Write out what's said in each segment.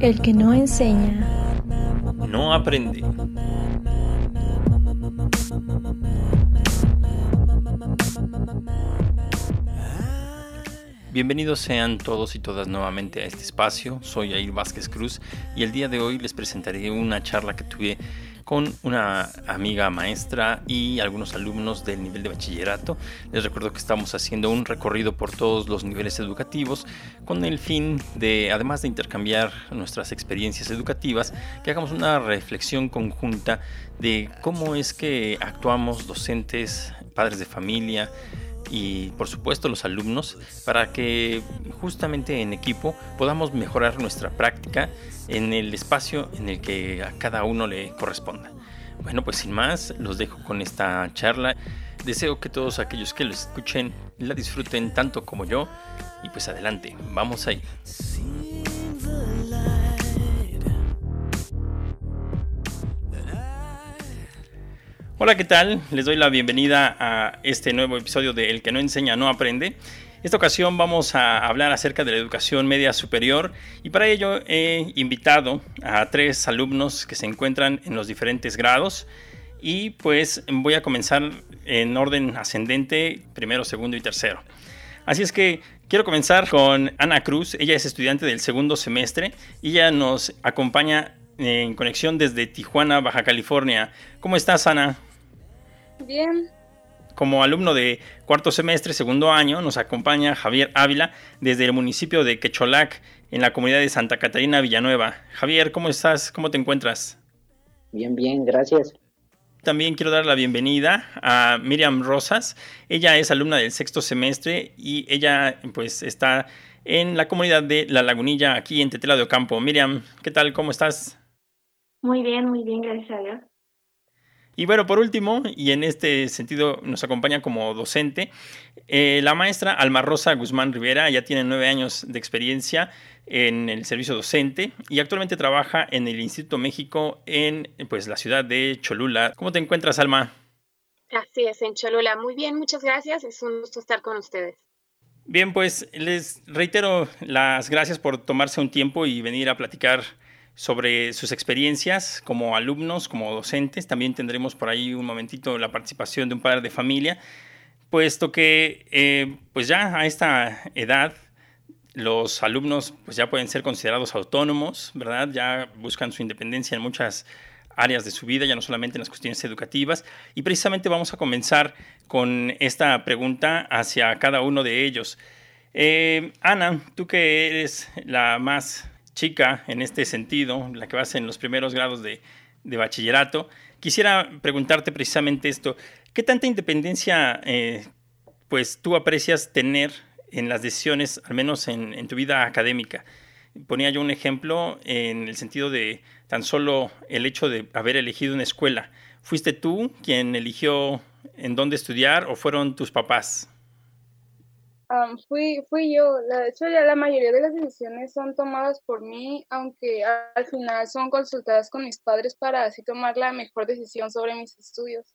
El que no enseña, no aprende. Bienvenidos sean todos y todas nuevamente a este espacio. Soy Air Vázquez Cruz y el día de hoy les presentaré una charla que tuve con una amiga maestra y algunos alumnos del nivel de bachillerato. Les recuerdo que estamos haciendo un recorrido por todos los niveles educativos con el fin de, además de intercambiar nuestras experiencias educativas, que hagamos una reflexión conjunta de cómo es que actuamos docentes, padres de familia, y por supuesto los alumnos para que justamente en equipo podamos mejorar nuestra práctica en el espacio en el que a cada uno le corresponda. Bueno, pues sin más, los dejo con esta charla. Deseo que todos aquellos que lo escuchen la disfruten tanto como yo. Y pues adelante, vamos a Hola, ¿qué tal? Les doy la bienvenida a este nuevo episodio de El que no enseña no aprende. Esta ocasión vamos a hablar acerca de la educación media superior y para ello he invitado a tres alumnos que se encuentran en los diferentes grados y pues voy a comenzar en orden ascendente, primero, segundo y tercero. Así es que quiero comenzar con Ana Cruz, ella es estudiante del segundo semestre y ella nos acompaña en conexión desde Tijuana, Baja California. ¿Cómo estás, Ana? Bien. Como alumno de cuarto semestre, segundo año, nos acompaña Javier Ávila desde el municipio de Quecholac, en la comunidad de Santa Catarina Villanueva. Javier, ¿cómo estás? ¿Cómo te encuentras? Bien, bien, gracias. También quiero dar la bienvenida a Miriam Rosas. Ella es alumna del sexto semestre y ella pues está en la comunidad de La Lagunilla, aquí en Tetela de Ocampo. Miriam, ¿qué tal? ¿Cómo estás? Muy bien, muy bien, gracias a Dios. Y bueno, por último, y en este sentido nos acompaña como docente, eh, la maestra Alma Rosa Guzmán Rivera, ya tiene nueve años de experiencia en el servicio docente y actualmente trabaja en el Instituto México en pues, la ciudad de Cholula. ¿Cómo te encuentras, Alma? Así es, en Cholula. Muy bien, muchas gracias. Es un gusto estar con ustedes. Bien, pues les reitero las gracias por tomarse un tiempo y venir a platicar sobre sus experiencias como alumnos, como docentes. También tendremos por ahí un momentito la participación de un padre de familia, puesto que eh, pues ya a esta edad los alumnos pues ya pueden ser considerados autónomos, ¿verdad? Ya buscan su independencia en muchas áreas de su vida, ya no solamente en las cuestiones educativas. Y precisamente vamos a comenzar con esta pregunta hacia cada uno de ellos. Eh, Ana, tú que eres la más chica en este sentido, la que vas en los primeros grados de, bachillerato, quisiera preguntarte precisamente esto. ¿Qué tanta independencia eh, pues tú aprecias tener en las decisiones, al menos en, en, tu vida académica? Ponía yo un ejemplo en el sentido de tan solo el hecho de haber elegido una escuela. ¿Fuiste tú quien eligió en dónde estudiar o fueron tus papás? Fui, fui yo. De hecho, ya la mayoría de las decisiones son tomadas por mí, aunque al final son consultadas con mis padres para así tomar la mejor decisión sobre mis estudios.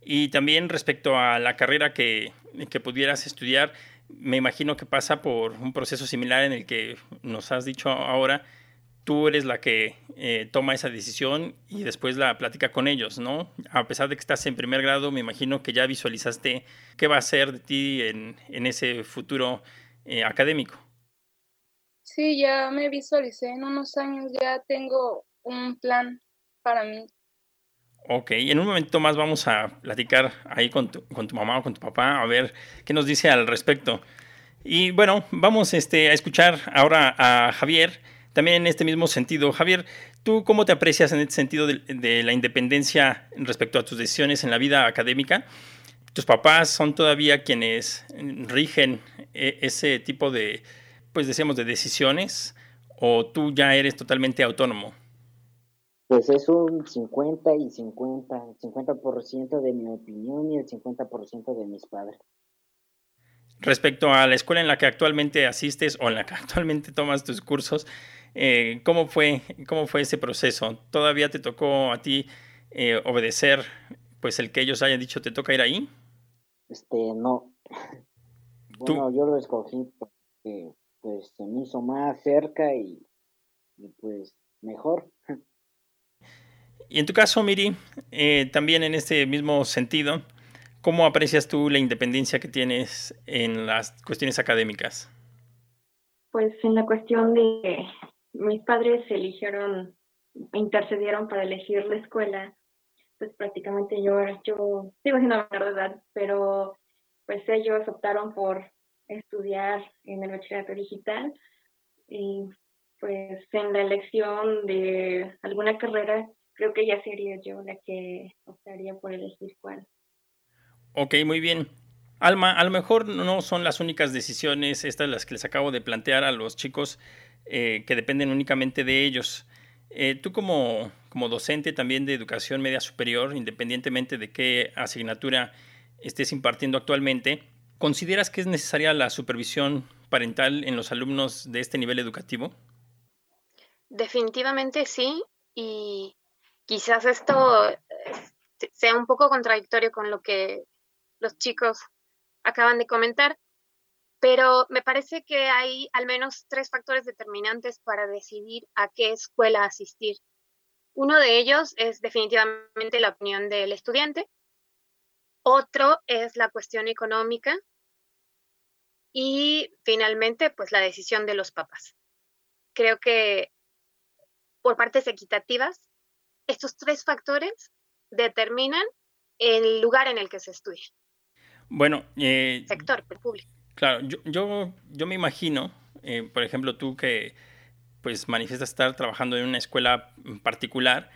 Y también respecto a la carrera que, que pudieras estudiar, me imagino que pasa por un proceso similar en el que nos has dicho ahora, tú eres la que eh, toma esa decisión y después la plática con ellos, ¿no? A pesar de que estás en primer grado, me imagino que ya visualizaste qué va a ser de ti en, en ese futuro eh, académico. Sí, ya me visualicé en unos años, ya tengo un plan para mí. Ok, en un momento más vamos a platicar ahí con tu, con tu mamá o con tu papá, a ver qué nos dice al respecto. Y bueno, vamos este, a escuchar ahora a Javier también en este mismo sentido, Javier, ¿tú cómo te aprecias en este sentido de, la independencia respecto a tus decisiones en la vida académica? ¿Tus papás son todavía quienes rigen e, ese tipo de, pues decíamos, de decisiones? ¿O tú ya eres totalmente autónomo? Pues es un 50 y 50, 50% de mi opinión y el 50% de mis padres. Respecto a la escuela en la que actualmente asistes o en la que actualmente tomas tus cursos, eh, ¿cómo, fue, ¿Cómo fue ese proceso? ¿Todavía te tocó a ti eh, obedecer pues el que ellos hayan dicho te toca ir ahí? Este, no. Bueno, yo lo escogí porque pues se me hizo más cerca y pues mejor. Y en tu caso, Miri, eh, también en este mismo sentido, ¿cómo aprecias tú la independencia que tienes en las cuestiones académicas? Pues en la cuestión de mis padres eligieron, intercedieron para elegir la escuela, pues prácticamente yo, yo sigo siendo menor pero pues ellos optaron por estudiar en el bachillerato digital y pues en la elección de alguna carrera creo que ya sería yo la que optaría por elegir cuál. Ok, muy bien. Alma, a lo mejor no son las únicas decisiones, estas las que les acabo de plantear a los chicos eh, que dependen únicamente de ellos. Eh, tú como, como docente también de educación media superior, independientemente de qué asignatura estés impartiendo actualmente, ¿consideras que es necesaria la supervisión parental en los alumnos de este nivel educativo? Definitivamente sí, y quizás esto eh, sea un poco contradictorio con lo que los chicos acaban de comentar, pero me parece que hay al menos tres factores determinantes para decidir a qué escuela asistir. Uno de ellos es definitivamente la opinión del estudiante, otro es la cuestión económica y finalmente pues la decisión de los papás. Creo que por partes equitativas, estos tres factores determinan el lugar en el que se estudia. Bueno, eh, sector público. Claro, yo, yo, me imagino, eh, por ejemplo, tú que pues manifiestas estar trabajando en una escuela particular,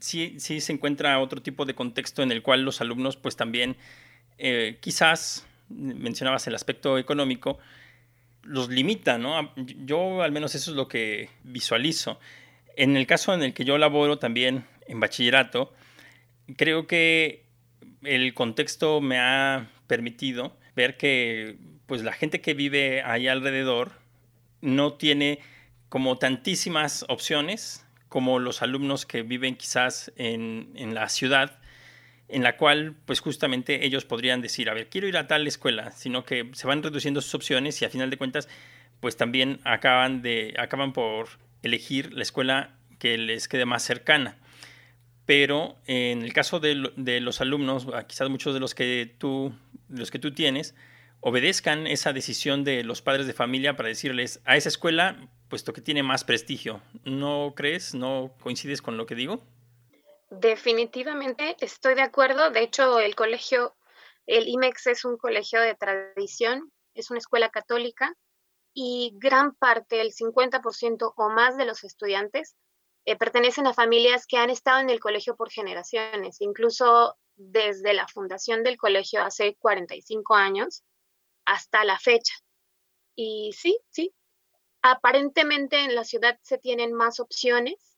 sí, sí se encuentra otro tipo de contexto en el cual los alumnos pues también eh, quizás, mencionabas el aspecto económico, los limita, ¿no? Yo al menos eso es lo que visualizo. En el caso en el que yo laboro también en bachillerato, creo que el contexto me ha permitido ver que pues la gente que vive ahí alrededor no tiene como tantísimas opciones como los alumnos que viven quizás en, en, la ciudad, en la cual pues justamente ellos podrían decir, a ver, quiero ir a tal escuela, sino que se van reduciendo sus opciones y a final de cuentas pues también acaban, de, acaban por elegir la escuela que les quede más cercana. Pero en el caso de, de, los alumnos, quizás muchos de los que tú, los que tú tienes, obedezcan esa decisión de los padres de familia para decirles a esa escuela, puesto que tiene más prestigio. ¿No crees? ¿No coincides con lo que digo? Definitivamente estoy de acuerdo. De hecho, el colegio, el IMEX es un colegio de tradición, es una escuela católica y gran parte, el 50% o más de los estudiantes eh, pertenecen a familias que han estado en el colegio por generaciones, incluso desde la fundación del colegio hace 45 años hasta la fecha. Y sí, sí, aparentemente en la ciudad se tienen más opciones,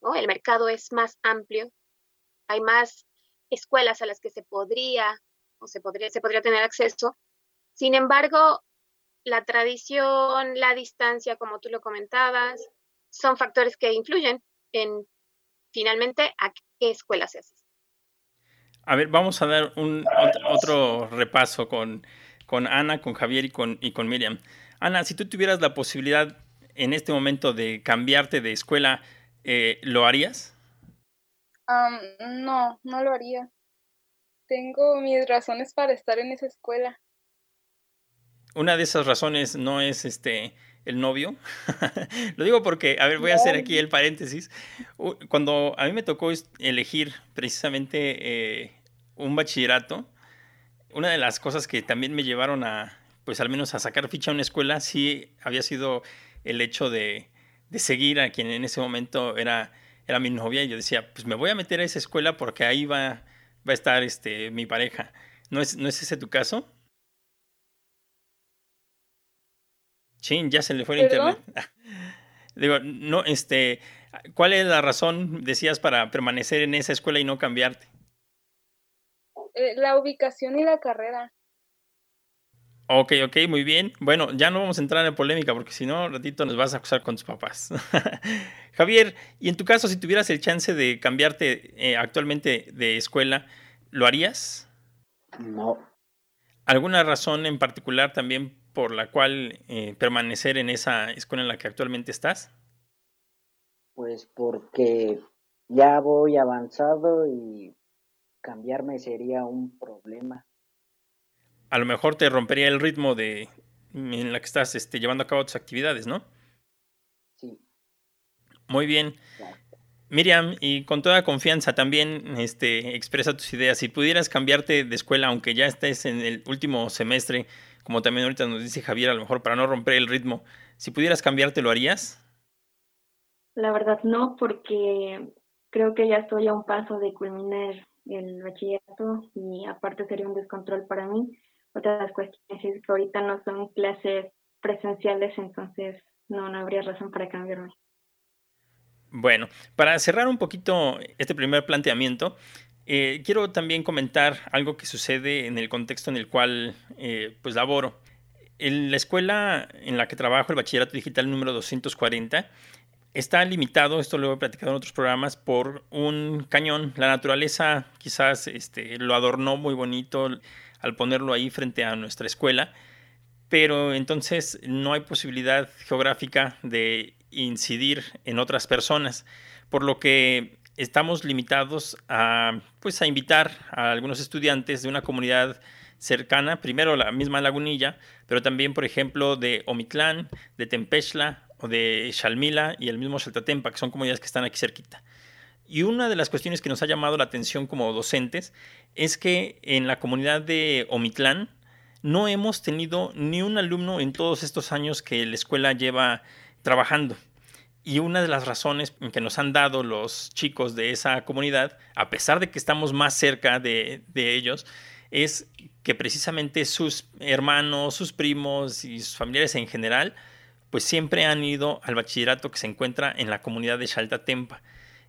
¿no? el mercado es más amplio, hay más escuelas a las que se podría o se podría, se podría tener acceso. Sin embargo, la tradición, la distancia, como tú lo comentabas, son factores que influyen en finalmente a qué escuela se asiste. A ver, vamos a dar un otro repaso con, con Ana, con Javier y con, y con Miriam. Ana, si tú tuvieras la posibilidad en este momento de cambiarte de escuela, eh, ¿lo harías? no, no lo haría. Tengo mis razones para estar en esa escuela. Una de esas razones no es este el novio. Lo digo porque, a ver, voy a hacer aquí el paréntesis. Cuando a mí me tocó elegir precisamente eh, un bachillerato, una de las cosas que también me llevaron a, pues al menos a sacar ficha a una escuela, sí había sido el hecho de, de seguir a quien en ese momento era, era mi novia. Y yo decía, pues me voy a meter a esa escuela porque ahí va, va a estar este, mi pareja. ¿No es, ¿No es ese tu caso? Sí, ya se le fue el internet. Digo, no, este, ¿cuál es la razón, decías, para permanecer en esa escuela y no cambiarte? Eh, la ubicación y la carrera. Ok, ok, muy bien. Bueno, ya no vamos a entrar en polémica porque si no, ratito nos vas a acusar con tus papás. Javier, y en tu caso, si tuvieras el chance de cambiarte eh, actualmente de escuela, ¿lo harías? No. ¿Alguna razón en particular también por la cual eh, permanecer en esa escuela en la que actualmente estás? Pues porque ya voy avanzado y cambiarme sería un problema. A lo mejor te rompería el ritmo de en la que estás este, llevando a cabo tus actividades, ¿no? Sí. Muy bien. Miriam, y con toda confianza también este, expresa tus ideas. Si pudieras cambiarte de escuela, aunque ya estés en el último semestre, como también ahorita nos dice Javier, a lo mejor para no romper el ritmo, si pudieras cambiarte, ¿lo harías? La verdad no, porque creo que ya estoy a un paso de culminar el bachillerato y aparte sería un descontrol para mí. Otra de las cuestiones es que ahorita no son clases presenciales, entonces no, no habría razón para cambiarme. Bueno, para cerrar un poquito este primer planteamiento, eh, quiero también comentar algo que sucede en el contexto en el cual eh, pues laboro. En la escuela en la que trabajo, el bachillerato digital número 240, está limitado, esto lo he platicado en otros programas, por un cañón. La naturaleza quizás este, lo adornó muy bonito al ponerlo ahí frente a nuestra escuela, pero entonces no hay posibilidad geográfica de incidir en otras personas, por lo que estamos limitados a, pues, a invitar a algunos estudiantes de una comunidad cercana, primero la misma lagunilla, pero también, por ejemplo, de Omitlán, de Tempechla de Xalmila y el mismo Xaltatempa, que son comunidades que están aquí cerquita. Y una de las cuestiones que nos ha llamado la atención como docentes es que en la comunidad de Omitlán no hemos tenido ni un alumno en todos estos años que la escuela lleva trabajando. Y una de las razones que nos han dado los chicos de esa comunidad, a pesar de que estamos más cerca de, de ellos, es que precisamente sus hermanos, sus primos y sus familiares en general, pues siempre han ido al bachillerato que se encuentra en la comunidad de Xaltatempa.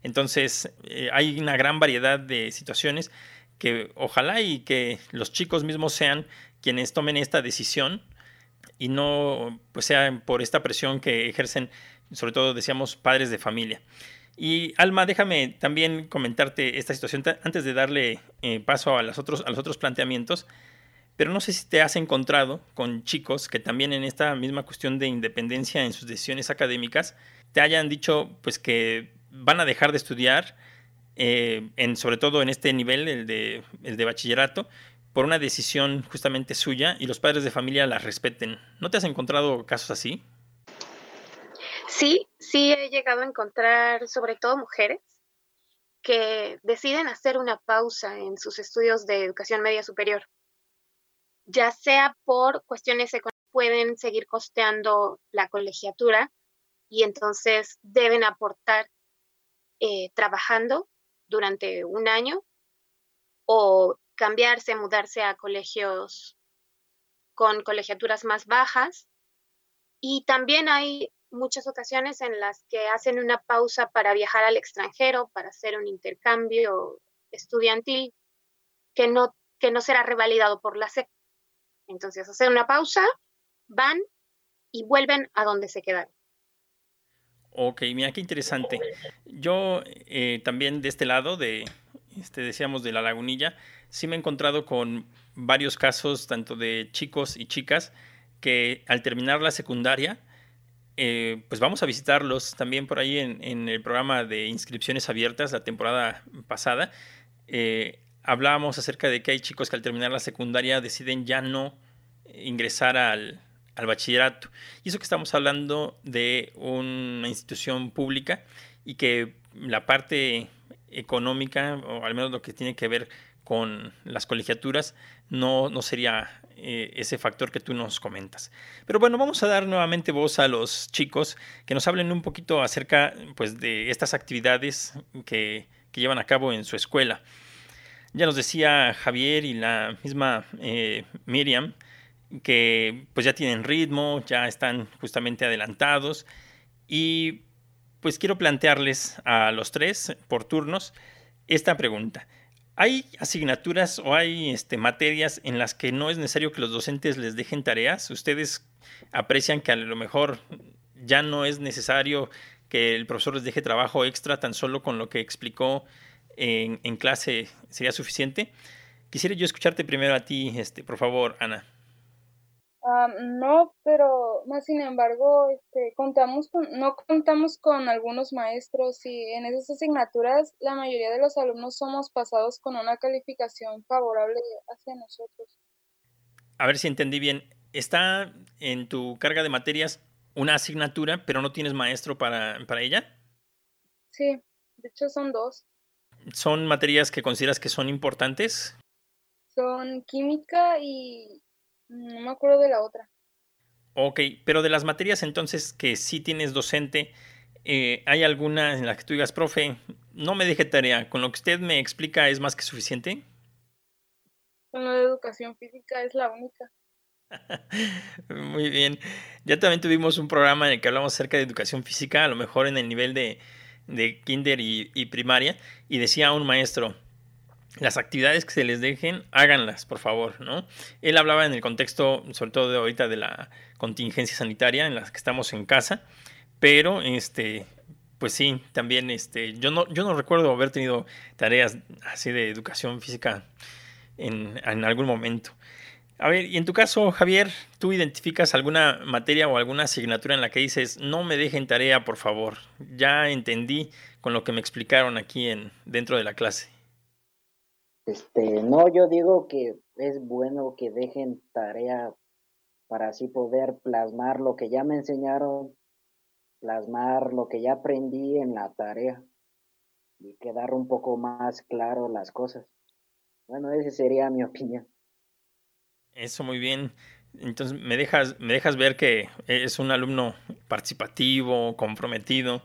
Entonces, eh, hay una gran variedad de situaciones que ojalá y que los chicos mismos sean quienes tomen esta decisión y no pues sea por esta presión que ejercen, sobre todo decíamos, padres de familia. Y Alma, déjame también comentarte esta situación antes de darle eh, paso a, los otros, a los otros planteamientos. Pero no sé si te has encontrado con chicos que también en esta misma cuestión de independencia en sus decisiones académicas te hayan dicho pues que van a dejar de estudiar, eh, sobre todo en este nivel, el de, el de bachillerato, por una decisión justamente suya y los padres de familia la respeten. ¿No te has encontrado casos así? Sí, sí he llegado a encontrar sobre todo mujeres que deciden hacer una pausa en sus estudios de educación media superior, ya sea por cuestiones económicas, pueden seguir costeando la colegiatura y entonces deben aportar eh, trabajando durante un año o cambiarse, mudarse a colegios con colegiaturas más bajas. Y también hay muchas ocasiones en las que hacen una pausa para viajar al extranjero, para hacer un intercambio estudiantil que no, que no será revalidado por la SEP. Entonces, hacen una pausa, van y vuelven a donde se quedaron. Ok, mira qué interesante. Yo eh, también de este lado, de, este, decíamos de la lagunilla, sí me he encontrado con varios casos, tanto de chicos y chicas, que al terminar la secundaria, eh, pues vamos a visitarlos también por ahí en, el programa de inscripciones abiertas la temporada pasada. Eh, hablábamos acerca de que hay chicos que al terminar la secundaria deciden ya no ingresar al, al bachillerato. Y eso que estamos hablando de una institución pública y que la parte económica, o al menos lo que tiene que ver con las colegiaturas, no, no sería eh, ese factor que tú nos comentas. Pero bueno, vamos a dar nuevamente voz a los chicos que nos hablen un poquito acerca pues, de estas actividades que, que llevan a cabo en su escuela. Ya nos decía Javier y la misma eh, Miriam que pues ya tienen ritmo, ya están justamente adelantados y pues quiero plantearles a los tres por turnos esta pregunta. ¿Hay asignaturas o hay este, materias en las que no es necesario que los docentes les dejen tareas? ¿Ustedes aprecian que a lo mejor ya no es necesario que el profesor les deje trabajo extra tan solo con lo que explicó en, en clase sería suficiente? Quisiera yo escucharte primero a ti, este, por favor, Ana. Ah, no, pero más sin embargo, este, contamos con, no contamos con algunos maestros y en esas asignaturas la mayoría de los alumnos somos pasados con una calificación favorable hacia nosotros. A ver si entendí bien. ¿Está en tu carga de materias una asignatura, pero no tienes maestro para, para ella? Sí, de hecho son dos. ¿Son materias que consideras que son importantes? Son química y no me acuerdo de la otra. Ok, pero de las materias entonces que sí tienes docente, eh, ¿hay alguna en la que tú digas, profe, no me deje tarea, con lo que usted me explica es más que suficiente? Con lo de educación física es la única. Muy bien. Ya también tuvimos un programa en el que hablamos acerca de educación física, a lo mejor en el nivel de, de kinder y, primaria, y decía un maestro, las actividades que se les dejen, háganlas, por favor, ¿no? Él hablaba en el contexto, sobre todo de ahorita, de la contingencia sanitaria en la que estamos en casa, pero, este, pues sí, también, este, yo no, yo no recuerdo haber tenido tareas así de educación física en, en algún momento. A ver, y en tu caso, Javier, ¿tú identificas alguna materia o alguna asignatura en la que dices, no me dejen tarea, por favor? Ya entendí con lo que me explicaron aquí en, dentro de la clase. Este, no, yo digo que es bueno que dejen tarea para así poder plasmar lo que ya me enseñaron, plasmar lo que ya aprendí en la tarea y quedar un poco más claro las cosas. Bueno, esa sería mi opinión. Eso muy bien. Entonces me dejas, me dejas ver que es un alumno participativo, comprometido.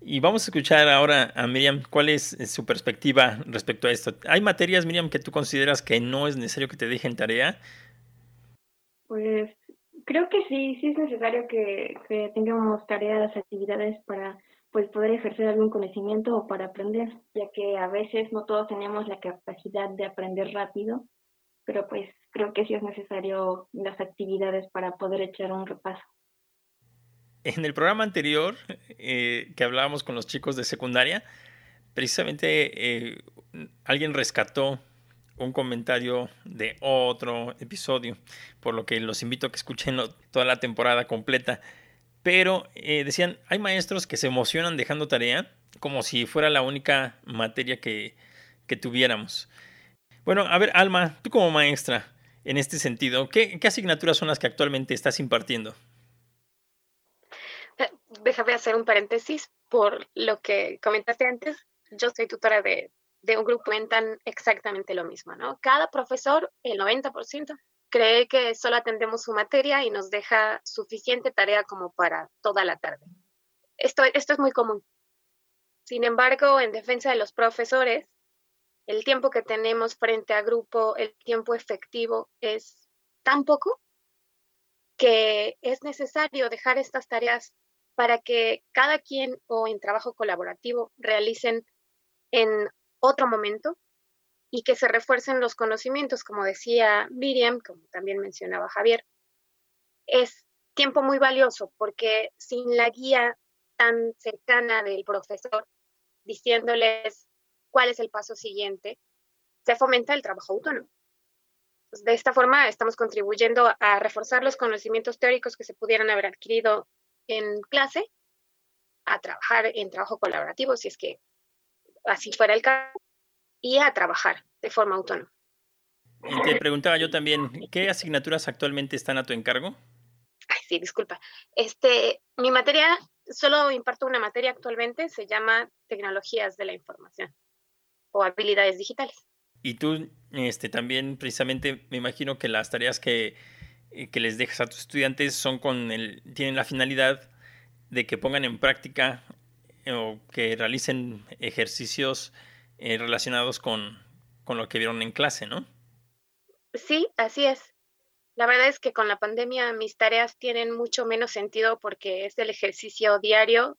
Y vamos a escuchar ahora a Miriam cuál es su perspectiva respecto a esto. ¿Hay materias, Miriam, que tú consideras que no es necesario que te dejen tarea? Pues creo que sí, sí es necesario que, que tengamos tareas, actividades para pues poder ejercer algún conocimiento o para aprender, ya que a veces no todos tenemos la capacidad de aprender rápido, pero pues creo que sí es necesario las actividades para poder echar un repaso. En el programa anterior eh, que hablábamos con los chicos de secundaria, precisamente eh, alguien rescató un comentario de otro episodio, por lo que los invito a que escuchen toda la temporada completa. Pero eh, decían, hay maestros que se emocionan dejando tarea como si fuera la única materia que, que tuviéramos. Bueno, a ver, Alma, tú como maestra, en este sentido, ¿qué, qué asignaturas son las que actualmente estás impartiendo? déjame hacer un paréntesis por lo que comentaste antes. Yo soy tutora de, de un grupo que comentan exactamente lo mismo, ¿no? Cada profesor, el 90%, cree que solo atendemos su materia y nos deja suficiente tarea como para toda la tarde. Esto, esto es muy común. Sin embargo, en defensa de los profesores, el tiempo que tenemos frente a grupo, el tiempo efectivo es tan poco que es necesario dejar estas tareas para que cada quien o en trabajo colaborativo realicen en otro momento y que se refuercen los conocimientos, como decía Miriam, como también mencionaba Javier. Es tiempo muy valioso porque sin la guía tan cercana del profesor diciéndoles cuál es el paso siguiente, se fomenta el trabajo autónomo. De esta forma estamos contribuyendo a reforzar los conocimientos teóricos que se pudieran haber adquirido en clase a trabajar en trabajo colaborativo, si es que así fuera el caso, y a trabajar de forma autónoma. Y te preguntaba yo también, ¿qué asignaturas actualmente están a tu encargo? Ay, sí, disculpa. Este, mi materia, solo imparto una materia actualmente, se llama Tecnologías de la Información o Habilidades Digitales. Y tú, este, también precisamente, me imagino que las tareas que eh, que les dejas a tus estudiantes son con el, tienen la finalidad de que pongan en práctica eh, o que realicen ejercicios eh, relacionados con, con lo que vieron en clase, ¿no? Sí, así es. La verdad es que con la pandemia mis tareas tienen mucho menos sentido porque es el ejercicio diario,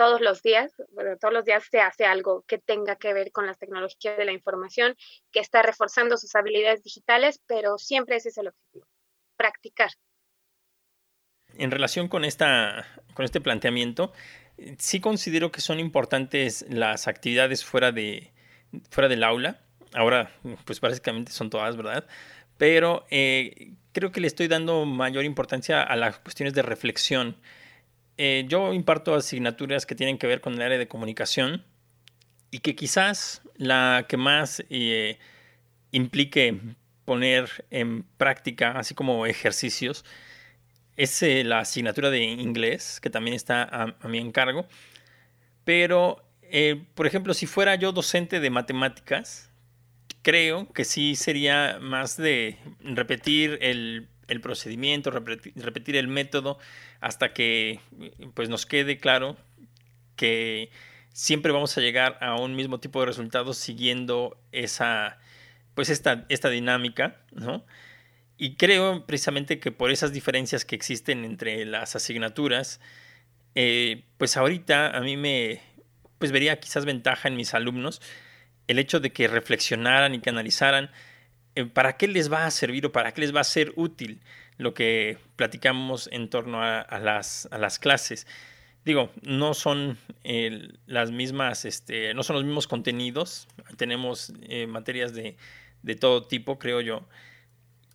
todos los días, todos los días se hace algo que tenga que ver con las tecnologías de la información, que está reforzando sus habilidades digitales, pero siempre ese es el objetivo, practicar. En relación con, esta, con este planteamiento, sí considero que son importantes las actividades fuera, de, fuera del aula. Ahora, pues básicamente son todas, ¿verdad? pero eh, creo que le estoy dando mayor importancia a las cuestiones de reflexión. Eh, yo imparto asignaturas que tienen que ver con el área de comunicación y que quizás la que más eh, implique poner en práctica, así como ejercicios, es la asignatura de inglés, que también está a mi encargo. Pero, por ejemplo, si fuera yo docente de matemáticas, creo que sí sería más de repetir el, procedimiento, repetir, el método hasta que pues nos quede claro que siempre vamos a llegar a un mismo tipo de resultados siguiendo esa pues esta, esta dinámica, ¿no? Y creo precisamente que por esas diferencias que existen entre las asignaturas, eh, pues ahorita a mí me pues vería quizás ventaja en mis alumnos el hecho de que reflexionaran y que analizaran para qué les va a servir o para qué les va a ser útil lo que platicamos en torno a, las, a las, clases. Digo, no son las mismas, este, no son los mismos contenidos, tenemos eh, materias de, de, todo tipo, creo yo,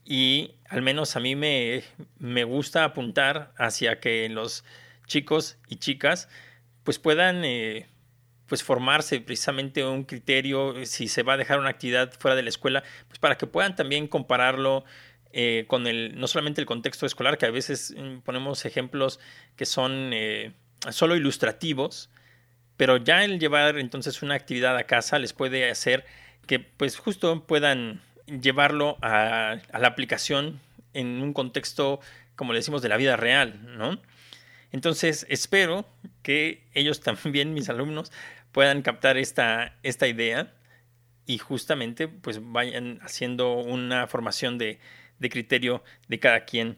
y al menos a mí me, me gusta apuntar hacia que los chicos y chicas pues puedan eh, pues formarse precisamente un criterio, eh, si se va a dejar una actividad fuera de la escuela, pues para que puedan también compararlo eh, con el, no solamente el contexto escolar, que a veces mm, ponemos ejemplos que son eh, solo ilustrativos, pero ya el llevar entonces una actividad a casa les puede hacer que pues justo puedan llevarlo a, a la aplicación en un contexto, como le decimos, de la vida real, ¿no? Entonces, espero que ellos también, mis alumnos, puedan captar esta, esta idea y justamente pues vayan haciendo una formación de, criterio de cada quien.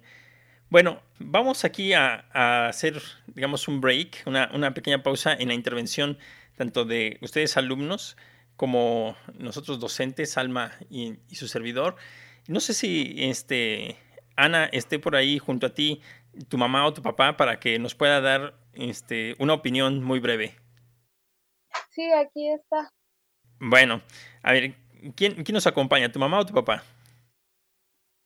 Bueno, vamos aquí a, hacer, digamos, un break, una, pequeña pausa en la intervención tanto de ustedes alumnos como nosotros docentes, Alma y, y su servidor. No sé si este, Ana esté por ahí junto a ti tu mamá o tu papá para que nos pueda dar este, una opinión muy breve. Sí, aquí está. Bueno, a ver, ¿quién, ¿quién nos acompaña? ¿Tu mamá o tu papá?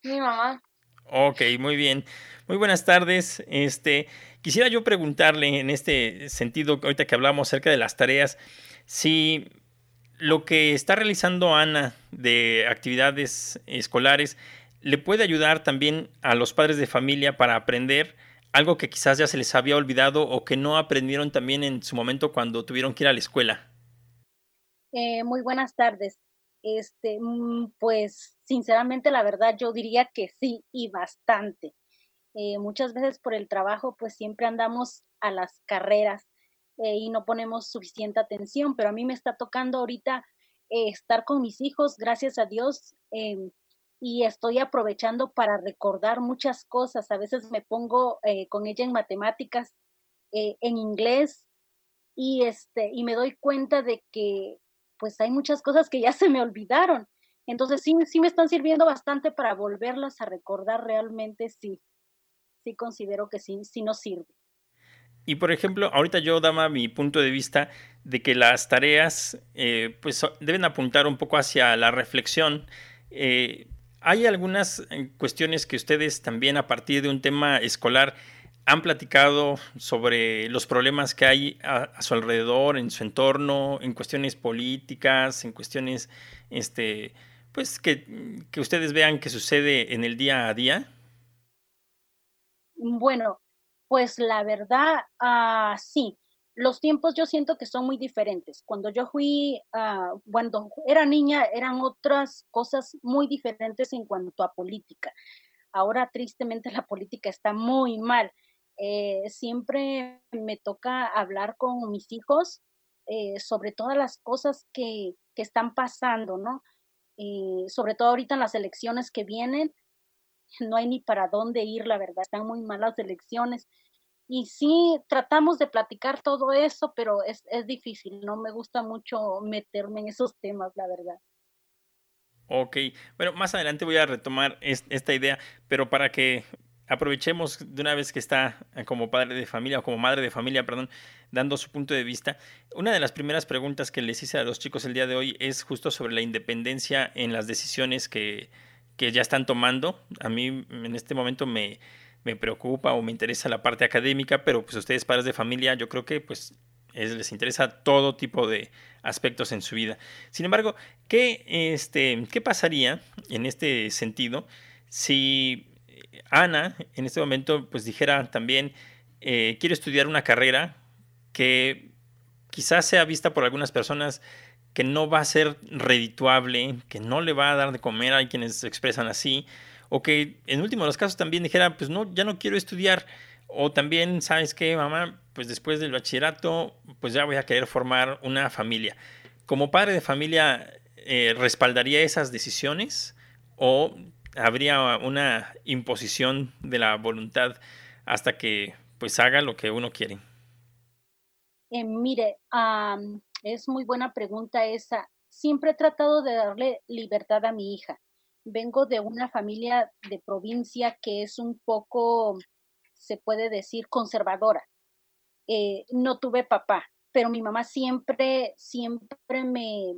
Mi mamá. Ok, muy bien. Muy buenas tardes. Este, quisiera yo preguntarle en este sentido, ahorita que hablamos acerca de las tareas, si lo que está realizando Ana de actividades escolares le puede ayudar también a los padres de familia para aprender algo que quizás ya se les había olvidado o que no aprendieron también en su momento cuando tuvieron que ir a la escuela? Eh, muy buenas tardes. Este, mm, pues sinceramente la verdad yo diría que sí y bastante. Eh, muchas veces por el trabajo pues siempre andamos a las carreras eh, y no ponemos suficiente atención, pero a mí me está tocando ahorita estar con mis hijos, gracias a Dios, em, y estoy aprovechando para recordar muchas cosas. A veces me pongo eh, con ella en matemáticas, eh, en inglés, y, este, y me doy cuenta de que pues hay muchas cosas que ya se me olvidaron. Entonces sí, sí me están sirviendo bastante para volverlas a recordar realmente, sí. Sí considero que sí, sí nos sirve. Y por ejemplo, ahorita yo daba mi punto de vista de que las tareas eh, pues deben apuntar un poco hacia la reflexión. Hay algunas eh, cuestiones que ustedes también a partir de un tema escolar han platicado sobre los problemas que hay a, su alrededor, en su entorno, en cuestiones políticas, en cuestiones, este, pues que, que ustedes vean que sucede en el día a día. Bueno, pues la verdad, uh, sí los tiempos yo siento que son muy diferentes. Cuando yo fui, uh, cuando era niña, eran otras cosas muy diferentes en cuanto a política. Ahora, tristemente, la política está muy mal. Eh, siempre me toca hablar con mis hijos eh, sobre todas las cosas que, que están pasando, ¿no? Eh, sobre todo ahorita en las elecciones que vienen, no hay ni para dónde ir, la verdad, están muy malas elecciones y sí tratamos de platicar todo eso, pero es, es difícil, no me gusta mucho meterme en esos temas, la verdad. Ok, bueno, más adelante voy a retomar esta idea, pero para que aprovechemos de una vez que está como padre de familia o como madre de familia, perdón, dando su punto de vista. Una de las primeras preguntas que les hice a los chicos el día de hoy es justo sobre la independencia en las decisiones que, que ya están tomando. A mí en este momento me, me preocupa o me interesa la parte académica, pero pues ustedes padres de familia, yo creo que pues les interesa todo tipo de aspectos en su vida. Sin embargo, ¿qué, este, ¿qué pasaría en este sentido si Ana en este momento pues dijera también, eh, quiero estudiar una carrera que quizás sea vista por algunas personas que no va a ser redituable, que no le va a dar de comer, hay quienes se expresan así, o que en último de los casos también dijera, pues no, ya no quiero estudiar, o también, ¿sabes qué, mamá? Pues después del bachillerato, pues ya voy a querer formar una familia. Como padre de familia, eh, ¿respaldaría esas decisiones? ¿O habría una imposición de la voluntad hasta que pues haga lo que uno quiere? Eh, mire, es muy buena pregunta esa. Siempre he tratado de darle libertad a mi hija. Vengo de una familia de provincia que es un poco, se puede decir, conservadora. Eh, no tuve papá, pero mi mamá siempre, siempre me,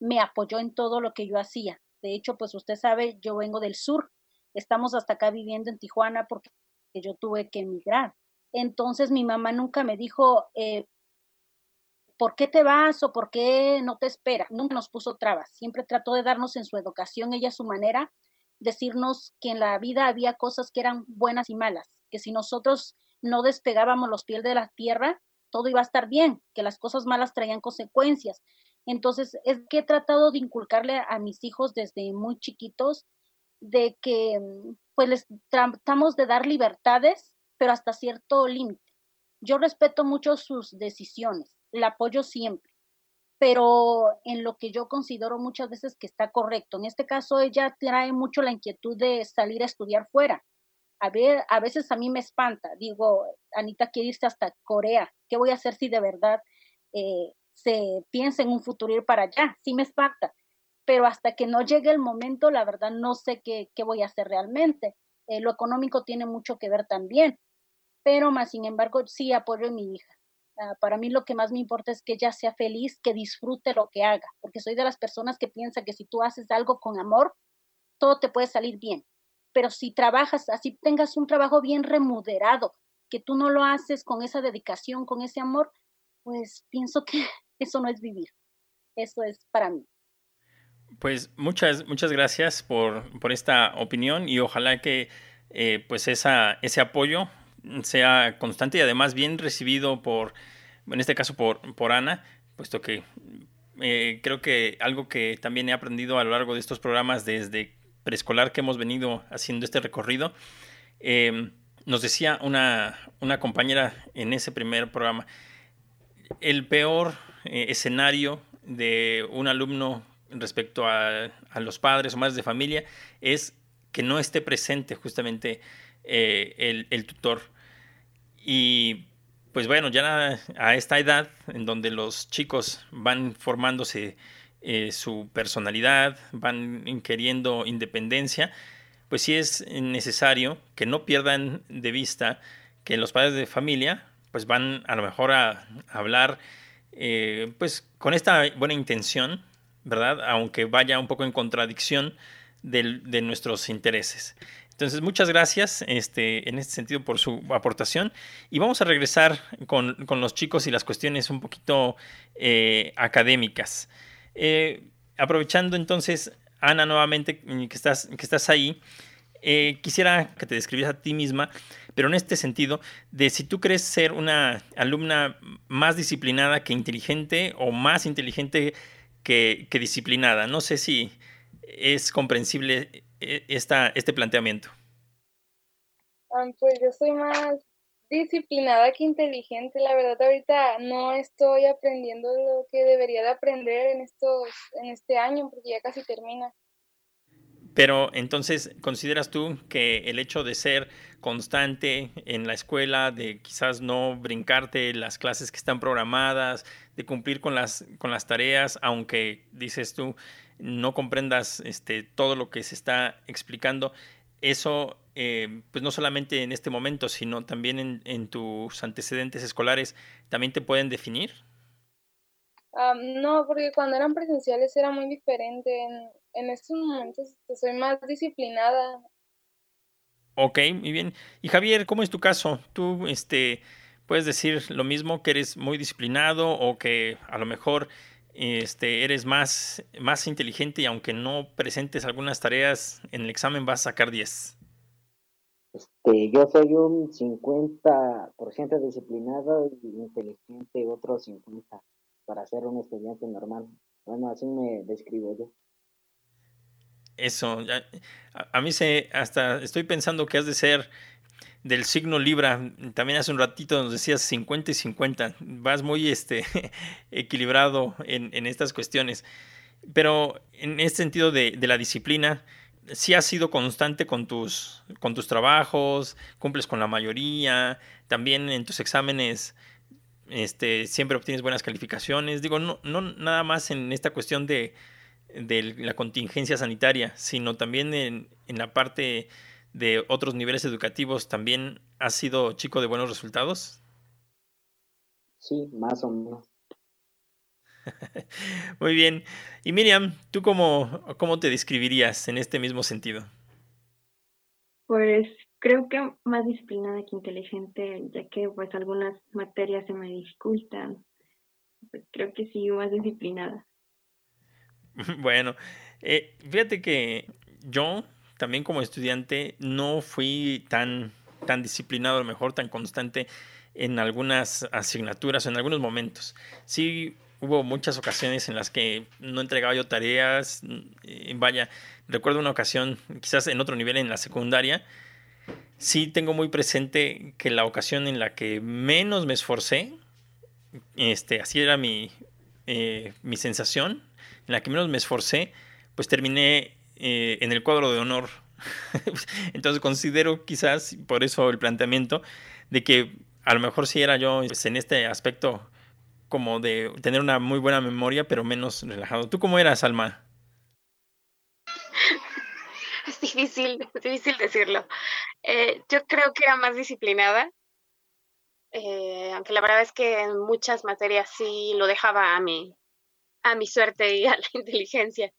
me apoyó en todo lo que yo hacía. De hecho, pues usted sabe, yo vengo del sur. Estamos hasta acá viviendo en Tijuana porque yo tuve que emigrar. Entonces mi mamá nunca me dijo, eh, ¿por qué te vas o por qué no te espera? Nunca nos puso trabas. Siempre trató de darnos en su educación, ella su manera, decirnos que en la vida había cosas que eran buenas y malas, que si nosotros no despegábamos los pies de la tierra, todo iba a estar bien, que las cosas malas traían consecuencias. Entonces, es que he tratado de inculcarle a mis hijos desde muy chiquitos de que mm, pues les tratamos de dar libertades, pero hasta cierto límite. Yo respeto mucho sus decisiones, la apoyo siempre, pero en lo que yo considero muchas veces que está correcto. En este caso, ella trae mucho la inquietud de salir a estudiar fuera. A, ver, a veces a mí me espanta, digo, Anita quiere irse hasta Corea, ¿qué voy a hacer si de verdad eh, se piensa en un futuro ir para allá, sí me espanta, pero hasta que no llegue el momento, la verdad no sé qué, qué voy a hacer realmente. Eh, lo económico tiene mucho que ver también, pero más sin embargo sí apoyo a mi hija. Para mí lo que más me importa es que ella sea feliz, que disfrute lo que haga, porque soy de las personas que piensa que si tú haces algo con amor, todo te puede salir bien. Pero si trabajas, así tengas un trabajo bien remunerado, que tú no lo haces con esa dedicación, con ese amor, pues pienso que eso no es vivir. Eso es para mí. Pues muchas, muchas gracias por, esta opinión y ojalá que eh, pues esa, ese apoyo sea constante y además bien recibido por, en este caso por, por Ana, puesto que eh, creo que algo que también he aprendido a lo largo de estos programas desde preescolar que hemos venido haciendo este recorrido, eh, nos decía una, una compañera en ese primer programa, el peor eh, escenario de un alumno respecto a, los padres o madres de familia es que no esté presente justamente eh, el, tutor. Y pues bueno, ya a esta edad en donde los chicos van formándose eh, su personalidad, van queriendo independencia, pues sí es necesario que no pierdan de vista que los padres de familia pues van a lo mejor a, hablar eh, pues con esta buena intención, ¿verdad? Aunque vaya un poco en contradicción de, nuestros intereses. Entonces, muchas gracias este, en este sentido por su aportación. Y vamos a regresar con, los chicos y las cuestiones un poquito eh, académicas. Eh, aprovechando entonces, Ana, nuevamente que estás, que estás ahí, quisiera que te describieras a ti misma pero en este sentido, de si tú crees ser una alumna más disciplinada que inteligente o más inteligente que, disciplinada. No sé si es comprensible eh, esta, este planteamiento. Ah, pues yo soy más disciplinada que inteligente. La verdad ahorita no estoy aprendiendo lo que debería de aprender en estos en este año porque ya casi termina. Pero entonces, ¿consideras tú que el hecho de ser constante en la escuela, de quizás no brincarte las clases que están programadas, de cumplir con las, con las tareas, aunque dices tú no comprendas este, todo lo que se está explicando, eso, eh, pues no solamente en este momento, sino también en, en tus antecedentes escolares, también te pueden definir? no, porque cuando eran presenciales era muy diferente. en estos momentos soy más disciplinada. Ok, muy bien. Y Javier, ¿cómo es tu caso? ¿Tú este, puedes decir lo mismo, que eres muy disciplinado o que a lo mejor este, eres más, más inteligente y aunque no presentes algunas tareas en el examen vas a sacar 10? Este, yo soy un 50% disciplinado y inteligente, otro 50% para ser un estudiante normal. Bueno, así me describo yo. Eso, a, mí se, hasta estoy pensando que has de ser del signo Libra. También hace un ratito nos decías 50 y 50. Vas muy este, equilibrado en, en estas cuestiones. Pero en este sentido de, de la disciplina, sí has sido constante con tus, con tus trabajos, cumples con la mayoría, también en tus exámenes este, siempre obtienes buenas calificaciones. Digo, no, no nada más en esta cuestión de, de la contingencia sanitaria, sino también en, en, la parte de otros niveles educativos, ¿también has sido chico de buenos resultados? Sí, más o menos. Muy bien. Y Miriam, ¿tú cómo, cómo te describiría en este mismo sentido? Pues creo que más disciplinada que inteligente, ya que pues algunas materias se me dificultan. Pues creo que sí, más disciplinada. Bueno, eh, fíjate que yo también como estudiante no fui tan, tan disciplinado, a lo mejor tan constante en algunas asignaturas, en algunos momentos. Sí hubo muchas ocasiones en las que no entregaba yo tareas. Eh, vaya, recuerdo una ocasión, quizás en otro nivel en la secundaria, sí tengo muy presente que la ocasión en la que menos me esforcé, este, así era mi, eh, mi sensación, en la que menos me esforcé, pues terminé eh, en el cuadro de honor. Entonces considero quizás, por eso el planteamiento, de que a lo mejor sí era yo pues, en este aspecto como de tener una muy buena memoria, pero menos relajado. ¿Tú cómo eras, Alma? Es difícil, es difícil decirlo. Eh, yo creo que era más disciplinada, eh, aunque la verdad es que en muchas materias sí lo dejaba a mi, a mi suerte y a la inteligencia,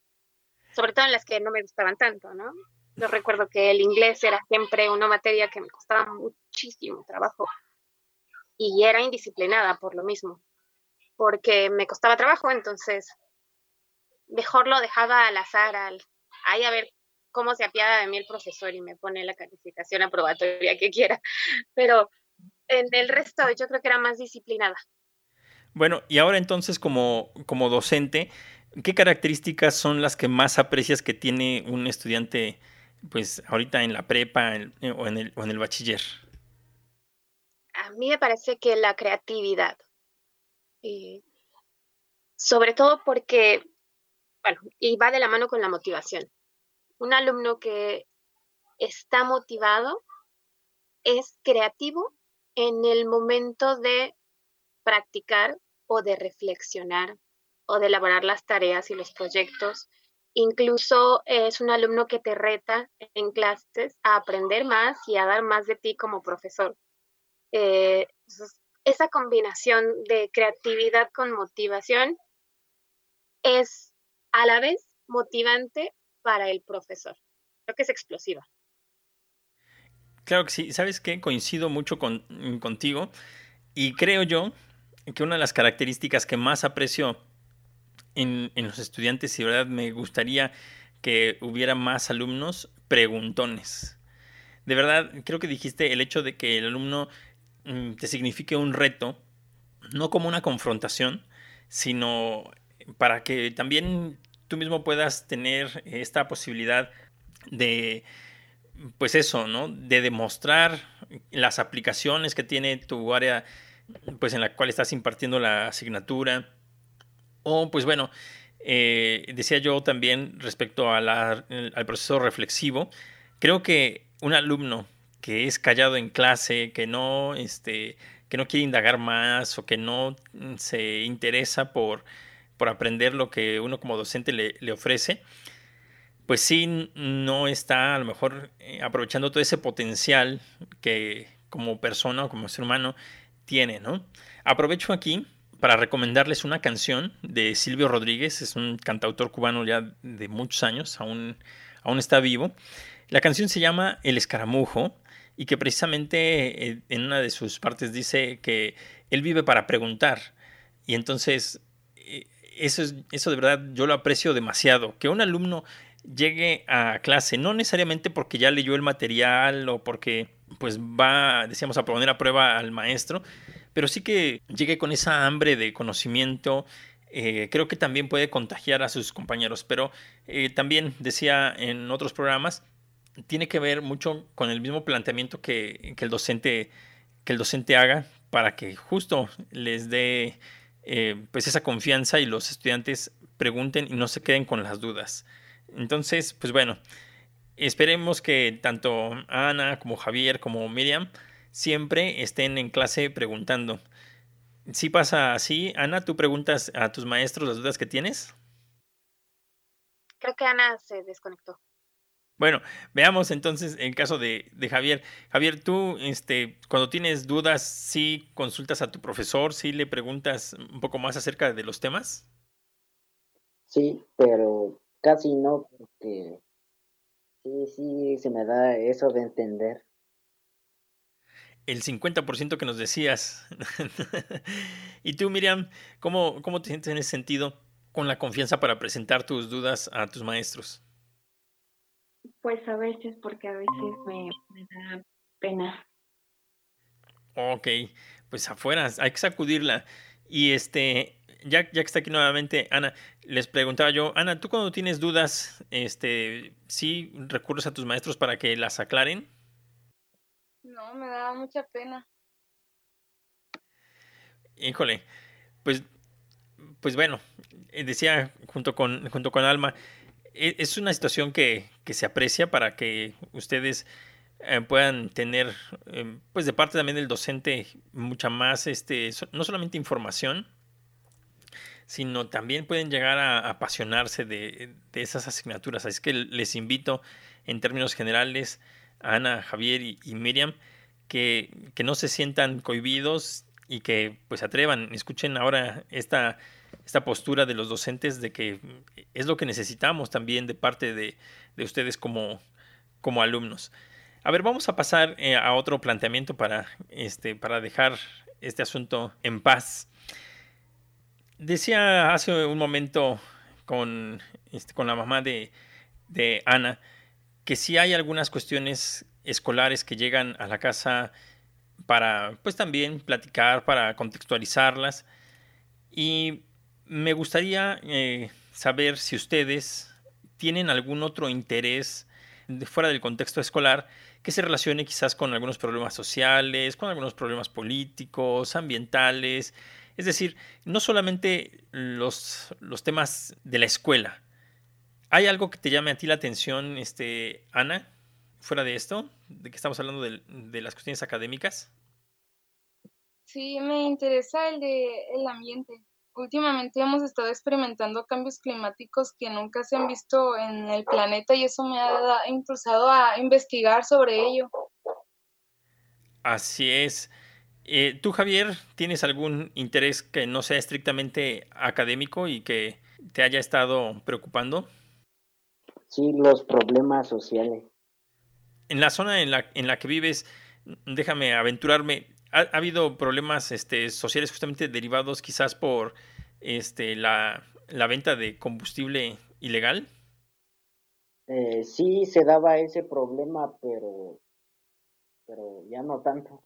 sobre todo en las que no me gustaban tanto, ¿no? Yo recuerdo que el inglés era siempre una materia que me costaba muchísimo trabajo y era indisciplinada por lo mismo porque me costaba trabajo, entonces mejor lo dejaba al azar, al, ahí a ver cómo se apiada de mí el profesor y me pone la calificación aprobatoria que quiera. Pero en el resto yo creo que era más disciplinada. Bueno, y ahora entonces como, como docente, ¿qué características son las que más aprecias que tiene un estudiante, pues ahorita en la prepa o, en el, o en el bachiller? A mí me parece que la creatividad, eh, sobre todo porque, bueno, y va de la mano con la motivación. Un alumno que está motivado es creativo en el momento de practicar o de reflexionar o de elaborar las tareas y los proyectos. Incluso es un alumno que te reta en clases a aprender más y a dar más de ti como profesor. Eh, esa combinación de creatividad con motivación es a la vez motivante para el profesor. Creo que es explosiva. Claro que sí. ¿Sabes qué? Coincido mucho con, contigo y creo yo que una de las características que más aprecio en, los estudiantes y verdad me gustaría que hubiera más alumnos preguntones. De verdad, creo que dijiste el hecho de que el alumno Mm, te signifique un reto, no como una confrontación, sino para que también tú mismo puedas tener esta posibilidad de, pues eso, ¿no? De demostrar las aplicaciones que tiene tu área, pues en la cual estás impartiendo la asignatura. O, pues bueno, eh, decía yo también respecto al proceso reflexivo, creo que un alumno que es callado en clase, que no, este, que no quiere indagar más o que no mm, se interesa por, por aprender lo que uno como docente le, ofrece, pues sí no está a lo mejor eh, aprovechando todo ese potencial que como persona o como ser humano tiene, ¿no? Aprovecho aquí para recomendarles una canción de Silvio Rodríguez, es un cantautor cubano ya de muchos años, aún, aún está vivo. La canción se llama El escaramujo y que precisamente eh, en una de sus partes dice que él vive para preguntar. Y entonces, eh, eso, es, eso de verdad yo lo aprecio demasiado, que un alumno llegue a clase, no necesariamente porque ya leyó el material o porque pues va, decíamos, a poner a prueba al maestro, pero sí que llegue con esa hambre de conocimiento, eh, creo que también puede contagiar a sus compañeros, pero eh, también decía en otros programas, tiene que ver mucho con el mismo planteamiento que, el, docente, que el docente haga para que justo les dé eh, pues esa confianza y los estudiantes pregunten y no se queden con las dudas. Entonces, pues bueno, esperemos que tanto Ana como Javier como Miriam siempre estén en clase preguntando. Si pasa así, Ana, ¿tú preguntas a tus maestros las dudas que tienes? Creo que Ana se desconectó. Bueno, veamos entonces el caso de, de, Javier. Javier, tú, este, cuando tienes dudas, ¿sí consultas a tu profesor? ¿Sí le preguntas un poco más acerca de los temas? Sí, pero casi no, porque sí, sí, se me da eso de entender el 50% que nos decías. y tú, Miriam, ¿cómo, ¿cómo te sientes en ese sentido con la confianza para presentar tus dudas a tus maestros? Pues a veces, porque a veces me, da pena. Ok, pues afuera, hay que sacudirla. Y este, ya, ya que está aquí nuevamente Ana, les preguntaba yo, Ana, ¿tú cuando tienes dudas, este, sí recurres a tus maestros para que las aclaren? No, me daba mucha pena. Híjole, pues, pues bueno, eh, decía junto con, junto con Alma, e, es una situación que, que se aprecia para que ustedes eh, puedan tener, em, pues de parte también del docente, mucha más, este, no solamente información, sino también pueden llegar a, apasionarse de, de, esas asignaturas. Así que les invito, en términos generales, Ana, Javier y, Miriam, que, que, no se sientan cohibidos y que pues atrevan, escuchen ahora esta, esta postura de los docentes de que es lo que necesitamos también de parte de, de ustedes como, como alumnos. A ver, vamos a pasar eh, a otro planteamiento para, este, para dejar este asunto en paz. Decía hace un momento con, este, con la mamá de, de Ana que si hay algunas cuestiones escolares que llegan a la casa para, pues también platicar, para contextualizarlas. Y me gustaría eh, saber si ustedes tienen algún otro interés de fuera del contexto escolar que se relacione quizás con algunos problemas sociales, con algunos problemas políticos, ambientales, es decir, no solamente los, los temas de la escuela, ¿Hay algo que te llame a ti la atención, este, Ana, fuera de esto, de que estamos hablando de, las cuestiones académicas? Sí, me interesa el de el ambiente. Últimamente hemos estado experimentando cambios climáticos que nunca se han visto en el planeta y eso me ha impulsado a investigar sobre ello. Así es. Eh, ¿Tú, Javier, tienes algún interés que no sea estrictamente académico y que te haya estado preocupando? Sí, los problemas sociales. En la zona en la, en la que vives, déjame aventurarme, ¿ha, habido problemas este, sociales justamente derivados quizás por este, la, la venta de combustible ilegal? Eh, sí, se daba ese problema, pero, pero ya no tanto.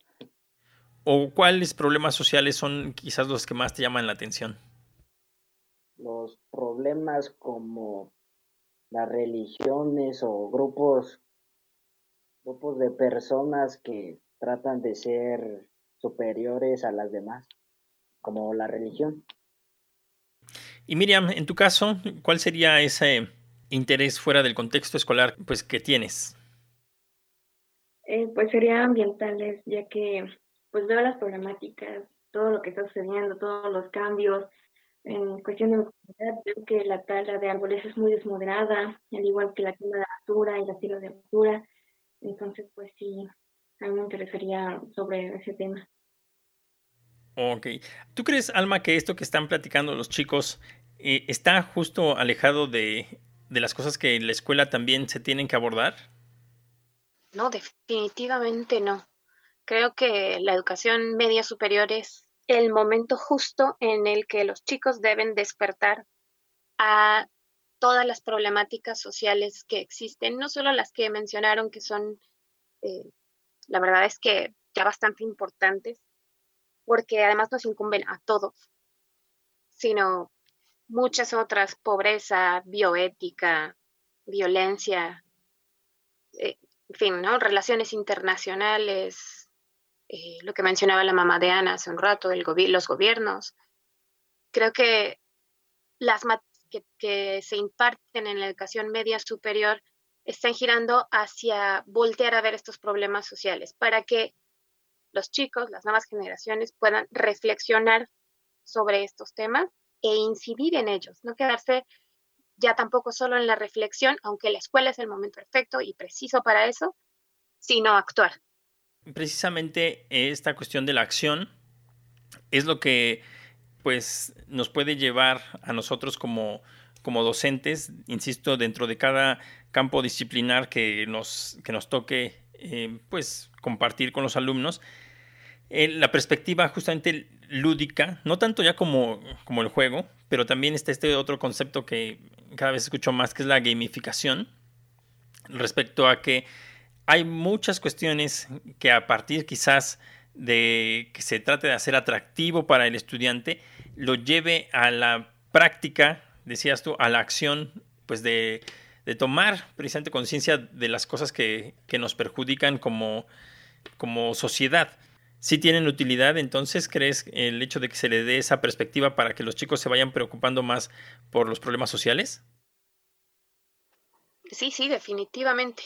¿O cuáles problemas sociales son quizás los que más te llaman la atención? Los problemas como las religiones o grupos, grupos de personas que tratan de ser superiores a las demás, como la religión. Y Miriam, en tu caso, ¿cuál sería ese interés fuera del contexto escolar pues que tienes? Eh, pues sería ambientales, ya que pues veo las problemáticas, todo lo que está sucediendo, todos los cambios, en cuestión de movilidad, veo que la tala de árboles es muy desmoderada, al igual que la quema de basura y la tira de basura. Entonces, pues sí, a mí me interesaría sobre ese tema. Ok. ¿Tú crees, Alma, que esto que están platicando los chicos eh, está justo alejado de, de las cosas que en la escuela también se tienen que abordar? No, definitivamente no. Creo que la educación media superior es el momento justo en el que los chicos deben despertar a todas las problemáticas sociales que existen, no solo las que mencionaron que son, eh, la verdad es que ya bastante importantes, porque además nos incumben a todos, sino muchas otras, pobreza, bioética, violencia, eh, en fin, ¿no? Relaciones internacionales, eh, lo que mencionaba la mamá de Ana hace un rato, los gobiernos. Creo que las que, que se imparten en la educación media superior están girando hacia voltear a ver estos problemas sociales para que los chicos, las nuevas generaciones puedan reflexionar sobre estos temas e incidir en ellos, no quedarse ya tampoco solo en la reflexión, aunque la escuela es el momento perfecto y preciso para eso, sino actuar. Precisamente esta cuestión de la acción es lo que pues nos puede llevar a nosotros como, como docentes, insisto, dentro de cada campo disciplinar que nos, que nos toque eh, pues compartir con los alumnos, eh, la perspectiva justamente lúdica, no tanto ya como, como el juego, pero también está este otro concepto que cada vez escucho más, que es la gamificación, respecto a que hay muchas cuestiones que a partir quizás de que se trate de hacer atractivo para el estudiante, lo lleve a la práctica, decías tú, a la acción, pues de, de tomar precisamente conciencia de las cosas que, que nos perjudican como, como sociedad si tienen utilidad, entonces crees el hecho de que se le dé esa perspectiva para que los chicos se vayan preocupando más por los problemas sociales? Sí, sí, definitivamente.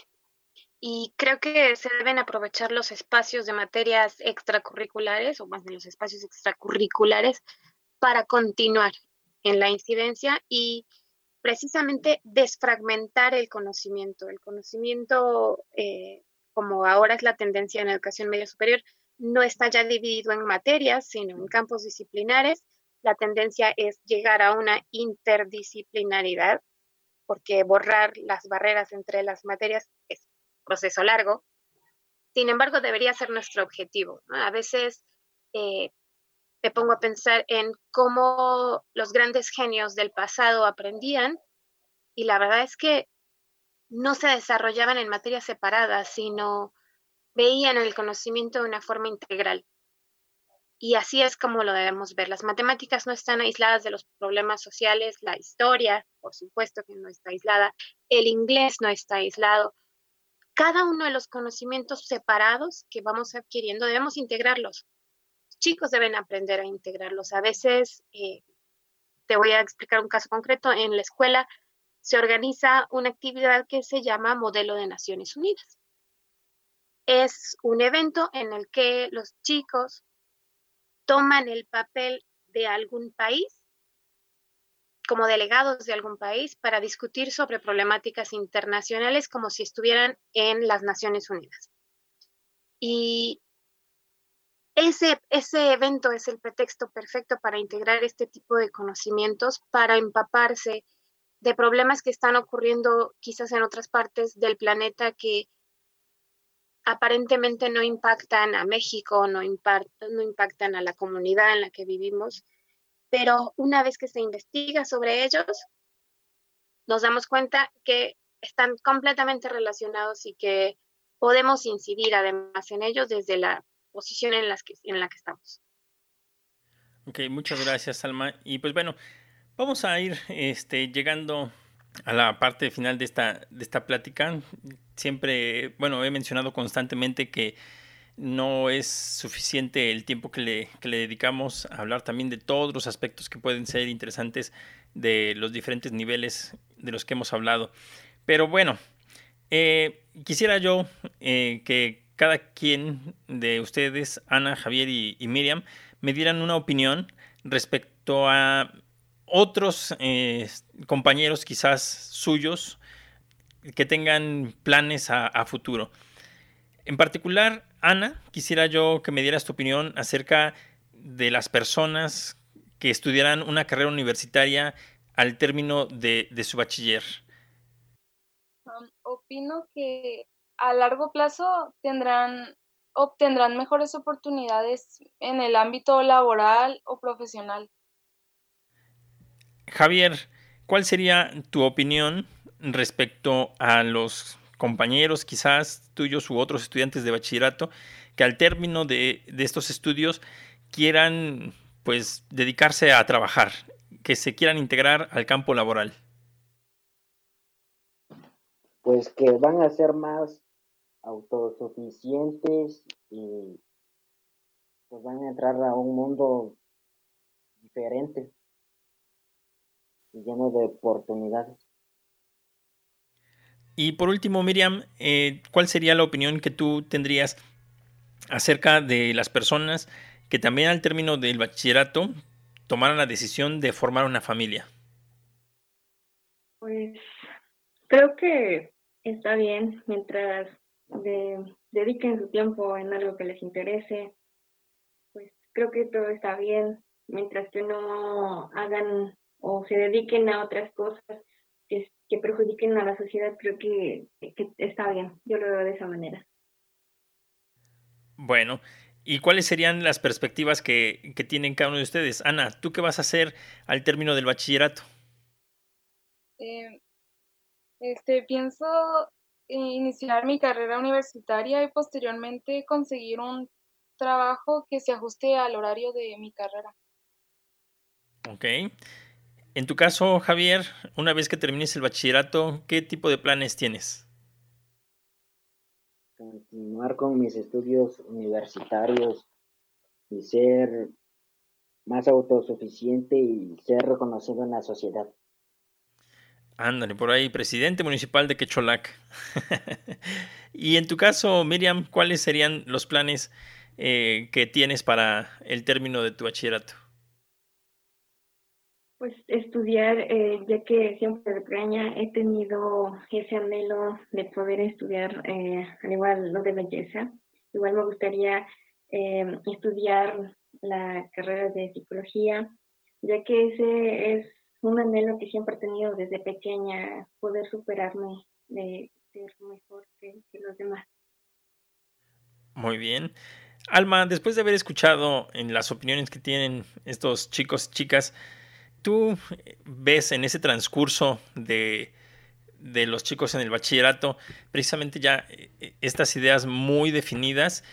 Y creo que se deben aprovechar los espacios de materias extracurriculares, o más de los espacios extracurriculares, para continuar en la incidencia y precisamente desfragmentar el conocimiento. El conocimiento, eh, como ahora es la tendencia en la educación media superior, no está ya dividido en materias, sino en campos disciplinares. La tendencia es llegar a una interdisciplinaridad, porque borrar las barreras entre las materias es proceso largo. Sin embargo, debería ser nuestro objetivo. A veces eh, me pongo a pensar en cómo los grandes genios del pasado aprendían y la verdad es que no se desarrollaban en materias separadas, sino veían el conocimiento de una forma integral. Y así es como lo debemos ver. Las matemáticas no están aisladas de los problemas sociales, la historia, por supuesto que no está aislada, el inglés no está aislado. Cada uno de los conocimientos separados que vamos adquiriendo debemos integrarlos. Los chicos deben aprender a integrarlos. A veces, eh, te voy a explicar un caso concreto, en la escuela se organiza una actividad que se llama Modelo de Naciones Unidas es un evento en el que los chicos toman el papel de algún país como delegados de algún país para discutir sobre problemáticas internacionales como si estuvieran en las Naciones Unidas. Y ese, ese evento es el pretexto perfecto para integrar este tipo de conocimientos, para empaparse de problemas que están ocurriendo quizás en otras partes del planeta que aparentemente no impactan a México, no, no impactan a la comunidad en la que vivimos, pero una vez que se investiga sobre ellos, nos damos cuenta que están completamente relacionados y que podemos incidir además en ellos desde la posición en, las que, en la que estamos. Ok, muchas gracias, Salma. Y pues bueno, vamos a ir este, llegando a la parte final de esta, de esta plática. Siempre, bueno, he mencionado constantemente que no es suficiente el tiempo que le, que le dedicamos a hablar también de todos los aspectos que pueden ser interesantes de los diferentes niveles de los que hemos hablado. Pero bueno, eh, quisiera yo eh, que cada quien de ustedes, Ana, Javier y, Miriam, me dieran una opinión respecto a otros eh, compañeros quizás suyos que tengan planes a, futuro. En particular, Ana, quisiera yo que me dieras tu opinión acerca de las personas que estudiarán una carrera universitaria al término de, su bachiller? opino que a largo plazo tendrán, obtendrán mejores oportunidades en el ámbito laboral o profesional. Javier, ¿cuál sería tu opinión respecto a los compañeros quizás tuyos u otros estudiantes de bachillerato que al término de, de estos estudios quieran pues dedicarse a trabajar, que se quieran integrar al campo laboral? Pues que van a ser más autosuficientes y pues van a entrar a un mundo diferente y lleno de oportunidades. Y por último, Miriam, eh, ¿cuál sería la opinión que tú tendrías acerca de las personas que también al término del bachillerato tomaran la decisión de formar una familia? Pues creo que está bien mientras dediquen su tiempo en algo que les interese. Pues creo que todo está bien mientras que no hagan o se dediquen a otras cosas que, que perjudiquen a la sociedad. Creo que, que está bien. Yo lo veo de esa manera. Bueno, ¿Y cuáles serían las perspectivas que, tienen cada uno de ustedes? Ana, ¿tú qué vas a hacer al término del bachillerato? Eh, este, pienso iniciar mi carrera universitaria y posteriormente conseguir un trabajo que se ajuste al horario de mi carrera. Ok. En tu caso, Javier, una vez que termines el bachillerato, ¿qué tipo de planes tienes? continuar con mis estudios universitarios y ser más autosuficiente y ser reconocido en la sociedad. Ándale, por ahí, presidente municipal de Quecholac. y en tu caso, Miriam, ¿cuáles serían los planes eh, que tienes para el término de tu bachillerato? Pues estudiar, eh, ya que siempre de pequeña he tenido ese anhelo de poder estudiar, eh, al igual lo de belleza. Igual me gustaría eh, estudiar la carrera de psicología, ya que ese es un anhelo que siempre he tenido desde pequeña, poder superarme, de ser mejor que, que los demás. Muy bien. Alma, después de haber escuchado en las opiniones que tienen estos chicos y chicas, tú ves en ese transcurso de, los chicos en el bachillerato precisamente ya eh, estas ideas muy definidas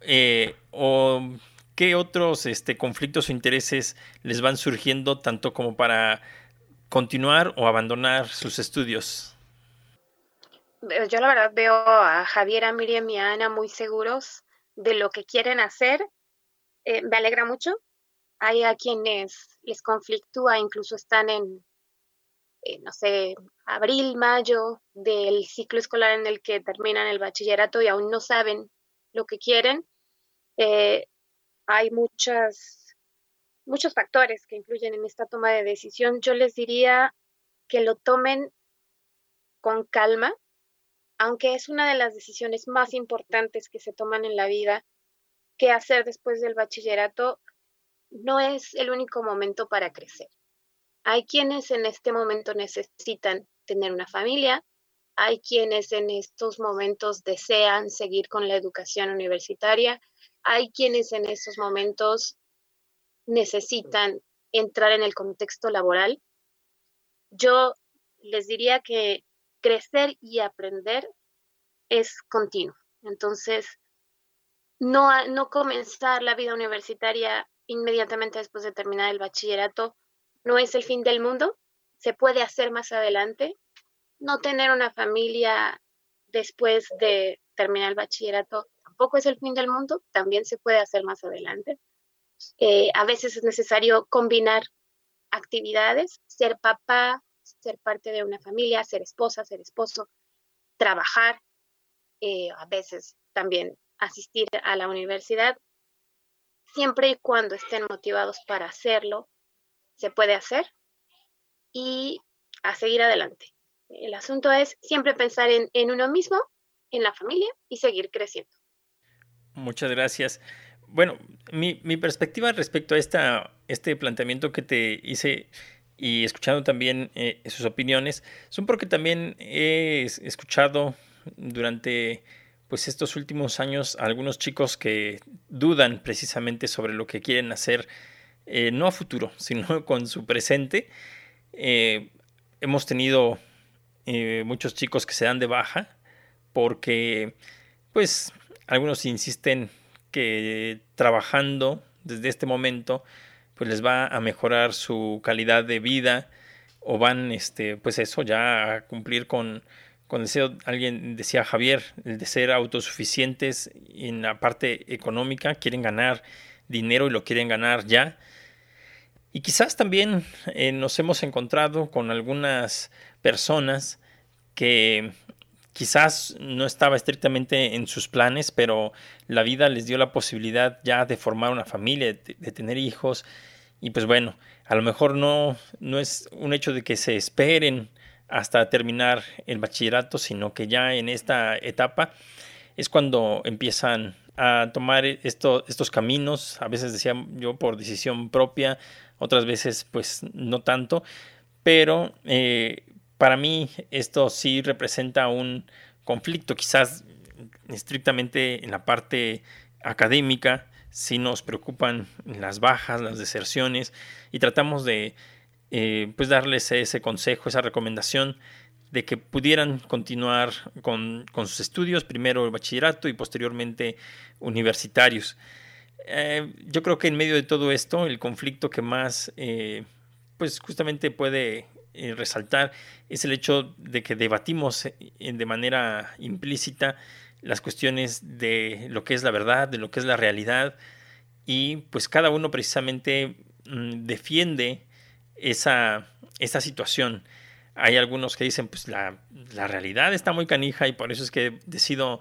eh, o qué otros este, conflictos o intereses les van surgiendo tanto como para continuar o abandonar sus estudios? Eh, yo la verdad veo a Javier, a Miriam y a Ana muy seguros de lo que quieren hacer. me alegra mucho hay a quienes les conflictúa, incluso están en, eh, no sé, abril, mayo del ciclo escolar en el que terminan el bachillerato y aún no saben lo que quieren. Eh, hay muchas, muchos factores que influyen en esta toma de decisión. Yo les diría que lo tomen con calma, aunque es una de las decisiones más importantes que se toman en la vida, qué hacer después del bachillerato, no es el único momento para crecer. Hay quienes en este momento necesitan tener una familia, hay quienes en estos momentos desean seguir con la educación universitaria, hay quienes en estos momentos necesitan entrar en el contexto laboral. Yo les diría que crecer y aprender es continuo. Entonces, no, no comenzar la vida universitaria inmediatamente después de terminar el bachillerato no es el fin del mundo, se puede hacer más adelante. No tener una familia después de terminar el bachillerato tampoco es el fin del mundo, también se puede hacer más adelante. Eh, a veces es necesario combinar actividades, ser papá, ser parte de una familia, ser esposa, ser esposo, trabajar, eh, a veces también asistir a la universidad siempre y cuando estén motivados para hacerlo, se puede hacer y a seguir adelante. El asunto es siempre pensar en, uno mismo, en la familia y seguir creciendo. Muchas gracias. bueno, mi, mi, perspectiva respecto a esta, este planteamiento que te hice y escuchando también eh, sus opiniones, son porque también he escuchado durante pues estos últimos años algunos chicos que dudan precisamente sobre lo que quieren hacer, eh, no a futuro, sino con su presente. Eh, hemos tenido muchos chicos que se dan de baja porque pues algunos insisten que trabajando desde este momento pues les va a mejorar su calidad de vida o van este pues eso ya a cumplir con con deseo alguien decía Javier el de ser autosuficientes en la parte económica quieren ganar dinero y lo quieren ganar ya y quizás también eh, nos hemos encontrado con algunas personas que quizás no estaba estrictamente en sus planes, pero la vida les dio la posibilidad ya de formar una familia, de, tener hijos, y pues bueno, a lo mejor no, no es un hecho de que se esperen hasta terminar el bachillerato, sino que ya en esta etapa es cuando empiezan a tomar estos caminos, a veces decía yo por decisión propia, otras veces pues no tanto, pero eh, para mí esto sí representa un conflicto, quizás estrictamente en la parte académica, sí nos preocupan las bajas, las deserciones y tratamos de eh, pues darles ese consejo, esa recomendación de que pudieran continuar con, sus estudios, primero el bachillerato y posteriormente universitarios. Eh, yo creo que en medio de todo esto, el conflicto que más, eh, pues justamente puede eh, resaltar es el hecho de que debatimos eh, de manera implícita las cuestiones de lo que es la verdad, de lo que es la realidad, y pues cada uno precisamente mm, defiende esa, esa situación. Hay algunos que dicen, pues la, la, realidad está muy canija y por eso es que decido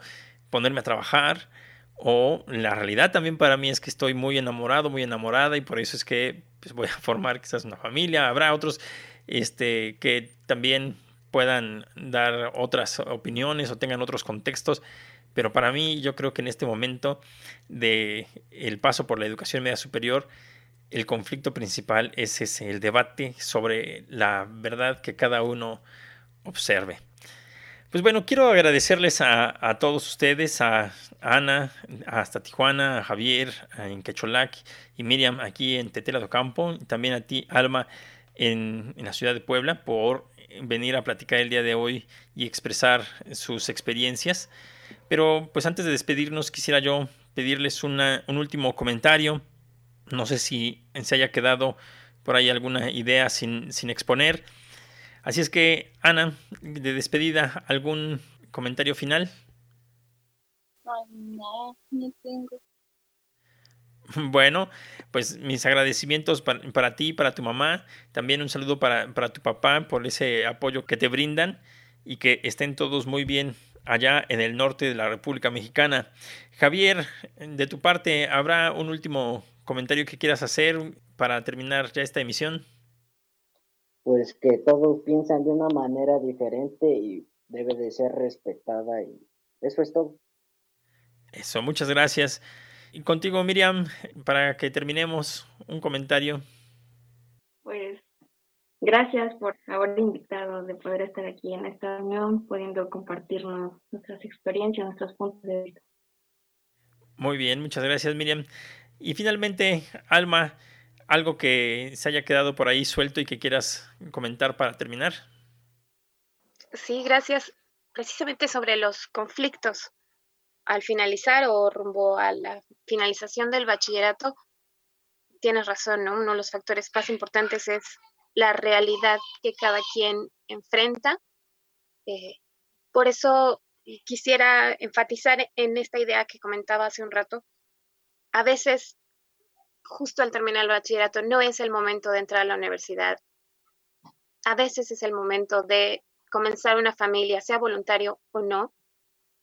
ponerme a trabajar. O la realidad también para mí es que estoy muy enamorado, muy enamorada y por eso es que pues, voy a formar quizás una familia. Habrá otros este, que también puedan dar otras opiniones o tengan otros contextos. Pero para mí, yo creo que en este momento de el paso por la educación media superior, el conflicto principal es ese, el debate sobre la verdad que cada uno observe. Pues bueno, quiero agradecerles a, todos ustedes, a, Ana, hasta Tijuana, a Javier, en Quecholac y Miriam aquí en Tetela do Campo, y también a ti, Alma, en, la ciudad de Puebla por venir a platicar el día de hoy y expresar sus experiencias. Pero pues antes de despedirnos quisiera yo pedirles un último comentario. No sé si se haya quedado por ahí alguna idea sin, sin exponer. Así es que, Ana, de despedida, ¿algún comentario final? no, no tengo. Bueno, pues mis agradecimientos para, para, ti, para tu mamá, también un saludo para, para tu papá por ese apoyo que te brindan y que estén todos muy bien allá en el norte de la República Mexicana. Javier, de tu parte, ¿habrá un último comentario que quieras hacer para terminar ya esta emisión? Pues que todos piensan de una manera diferente y debe de ser respetada y eso es todo. Eso, muchas gracias. Y contigo, Miriam, para que terminemos, un comentario. Pues gracias por haber invitado, de poder estar aquí en esta reunión, pudiendo compartirnos nuestras experiencias, nuestros puntos de vista. Muy bien, muchas gracias, Miriam. Y finalmente, Alma, algo que se haya quedado por ahí suelto y que quieras comentar para terminar. Sí, gracias. Precisamente sobre los conflictos al finalizar o rumbo a la finalización del bachillerato, tienes razón, ¿no? Uno de los factores más importantes es la realidad que cada quien enfrenta. Eh, por eso quisiera enfatizar en esta idea que comentaba hace un rato. A veces, justo al terminar el bachillerato, no es el momento de entrar a la universidad. A veces es el momento de comenzar una familia, sea voluntario o no,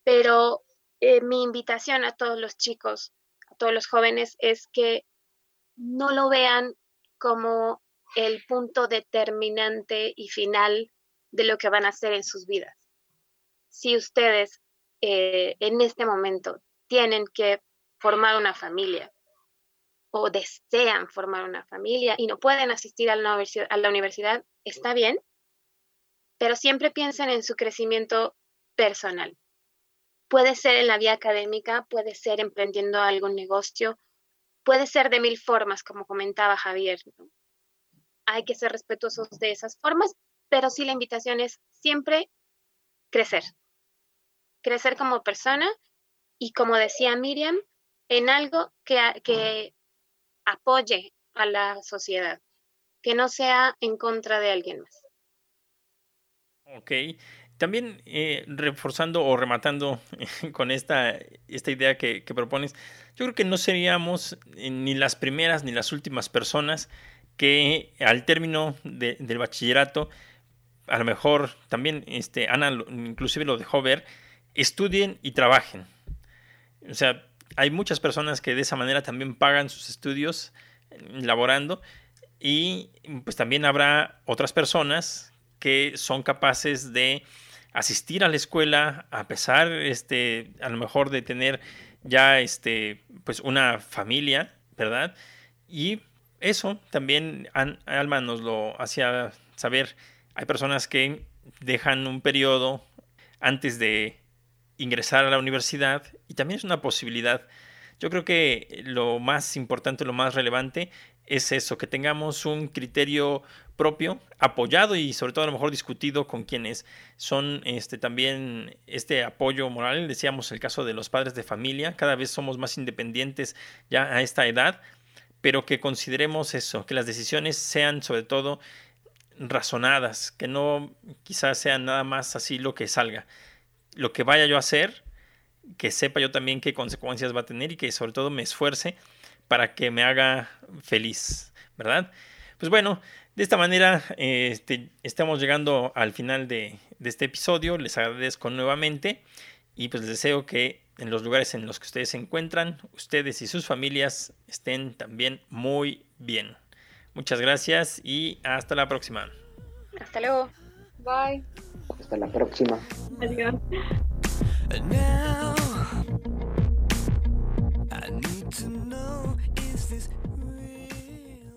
pero eh, mi invitación a todos los chicos, a todos los jóvenes, es que no lo vean como el punto determinante y final de lo que van a hacer en sus vidas. Si ustedes eh, en este momento tienen que formar una familia, o desean formar una familia y no pueden asistir a la universidad, está bien, pero siempre piensen en su crecimiento personal. Puede ser en la vía académica, puede ser emprendiendo algún negocio, puede ser de mil formas, como comentaba Javier. Hay que ser respetuosos de esas formas, pero sí la invitación es siempre crecer. Crecer como persona y, como decía Miriam, en algo que, que apoye a la sociedad, que no sea en contra de alguien más. Ok. También eh, reforzando o rematando con esta, esta idea que, propones, yo creo que no seríamos eh, ni las primeras ni las últimas personas que al término del bachillerato, a lo mejor también este, Ana inclusive lo dejó ver, estudien y trabajen. O sea, hay muchas personas que de esa manera también pagan sus estudios eh, laborando y pues también habrá otras personas que son capaces de asistir a la escuela a pesar este a lo mejor de tener ya este pues una familia verdad y eso también Alma nos lo hacía saber. Hay personas que dejan un periodo antes de ingresar a la universidad y también es una posibilidad yo creo que lo más importante lo más relevante es eso, que tengamos un criterio propio, apoyado y sobre todo a lo mejor discutido con quienes son este, también este apoyo moral. Decíamos el caso de los padres de familia, cada vez somos más independientes ya a esta edad, pero que consideremos eso, que las decisiones sean sobre todo razonadas, que no quizás sean nada más así lo que salga. Lo que vaya yo a hacer, que sepa yo también qué consecuencias va a tener y que sobre todo me esfuerce para que me haga feliz, ¿verdad? Pues bueno, de esta manera este, estamos llegando al final de, este episodio. Les agradezco nuevamente y pues les deseo que en los lugares en los que ustedes se encuentran, ustedes y sus familias estén también muy bien. Muchas gracias y hasta la próxima. Hasta luego. Bye. Hasta la próxima. Adiós.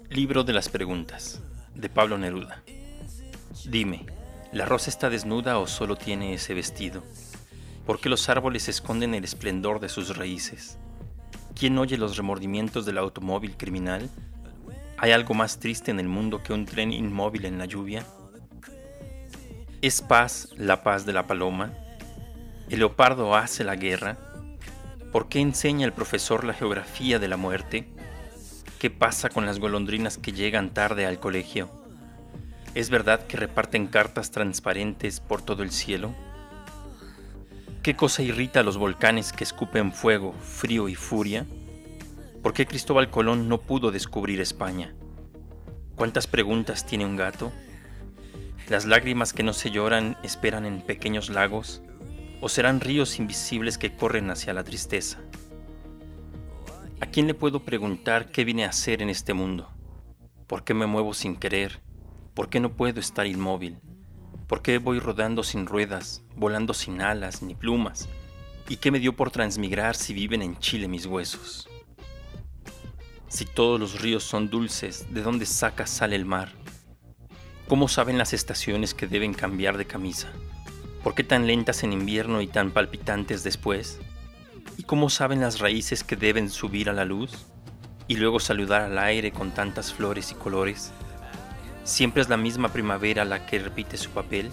Libro de las Preguntas, de Pablo Neruda. Dime, ¿la rosa está desnuda o solo tiene ese vestido? ¿Por qué los árboles esconden el esplendor de sus raíces? ¿Quién oye los remordimientos del automóvil criminal? ¿Hay algo más triste en el mundo que un tren inmóvil en la lluvia? ¿Es paz la paz de la paloma? ¿El leopardo hace la guerra? ¿Por qué enseña el profesor la geografía de la muerte? ¿Qué pasa con las golondrinas que llegan tarde al colegio? ¿Es verdad que reparten cartas transparentes por todo el cielo? ¿Qué cosa irrita a los volcanes que escupen fuego, frío y furia? ¿Por qué Cristóbal Colón no pudo descubrir España? ¿Cuántas preguntas tiene un gato? ¿Las lágrimas que no se lloran esperan en pequeños lagos? ¿O serán ríos invisibles que corren hacia la tristeza? ¿A quién le puedo preguntar qué vine a hacer en este mundo? ¿Por qué me muevo sin querer? ¿Por qué no puedo estar inmóvil? ¿Por qué voy rodando sin ruedas, volando sin alas ni plumas? ¿Y qué me dio por transmigrar si viven en Chile mis huesos? Si todos los ríos son dulces, ¿de dónde saca sale el mar? ¿Cómo saben las estaciones que deben cambiar de camisa? ¿Por qué tan lentas en invierno y tan palpitantes después? ¿Y cómo saben las raíces que deben subir a la luz y luego saludar al aire con tantas flores y colores? Siempre es la misma primavera la que repite su papel.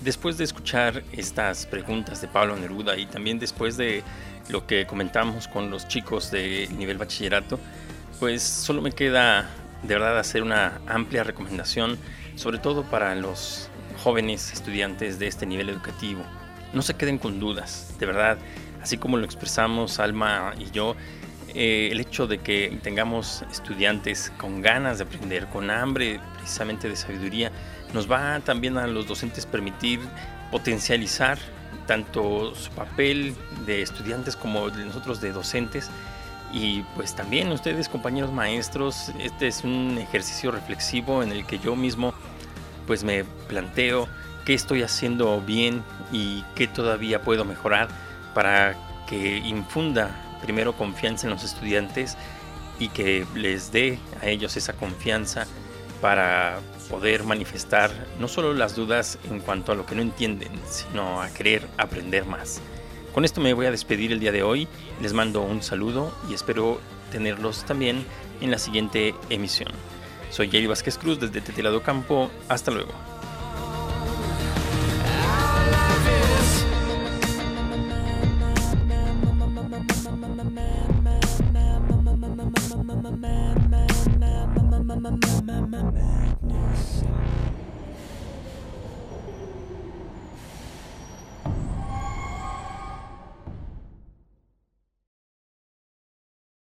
Después de escuchar estas preguntas de Pablo Neruda y también después de lo que comentamos con los chicos de nivel bachillerato, pues solo me queda de verdad hacer una amplia recomendación, sobre todo para los jóvenes estudiantes de este nivel educativo no se queden con dudas, de verdad, así como lo expresamos Alma y yo, eh, el hecho de que tengamos estudiantes con ganas de aprender, con hambre precisamente de sabiduría, nos va también a los docentes permitir potencializar tanto su papel de estudiantes como de nosotros de docentes. Y pues también ustedes, compañeros maestros, este es un ejercicio reflexivo en el que yo mismo pues me planteo qué estoy haciendo bien y qué todavía puedo mejorar para que infunda primero confianza en los estudiantes y que les dé a ellos esa confianza para poder manifestar no solo las dudas en cuanto a lo que no entienden, sino a querer aprender más. Con esto me voy a despedir el día de hoy, les mando un saludo y espero tenerlos también en la siguiente emisión. Soy Jerry Vázquez Cruz desde Tetelado Campo, hasta luego.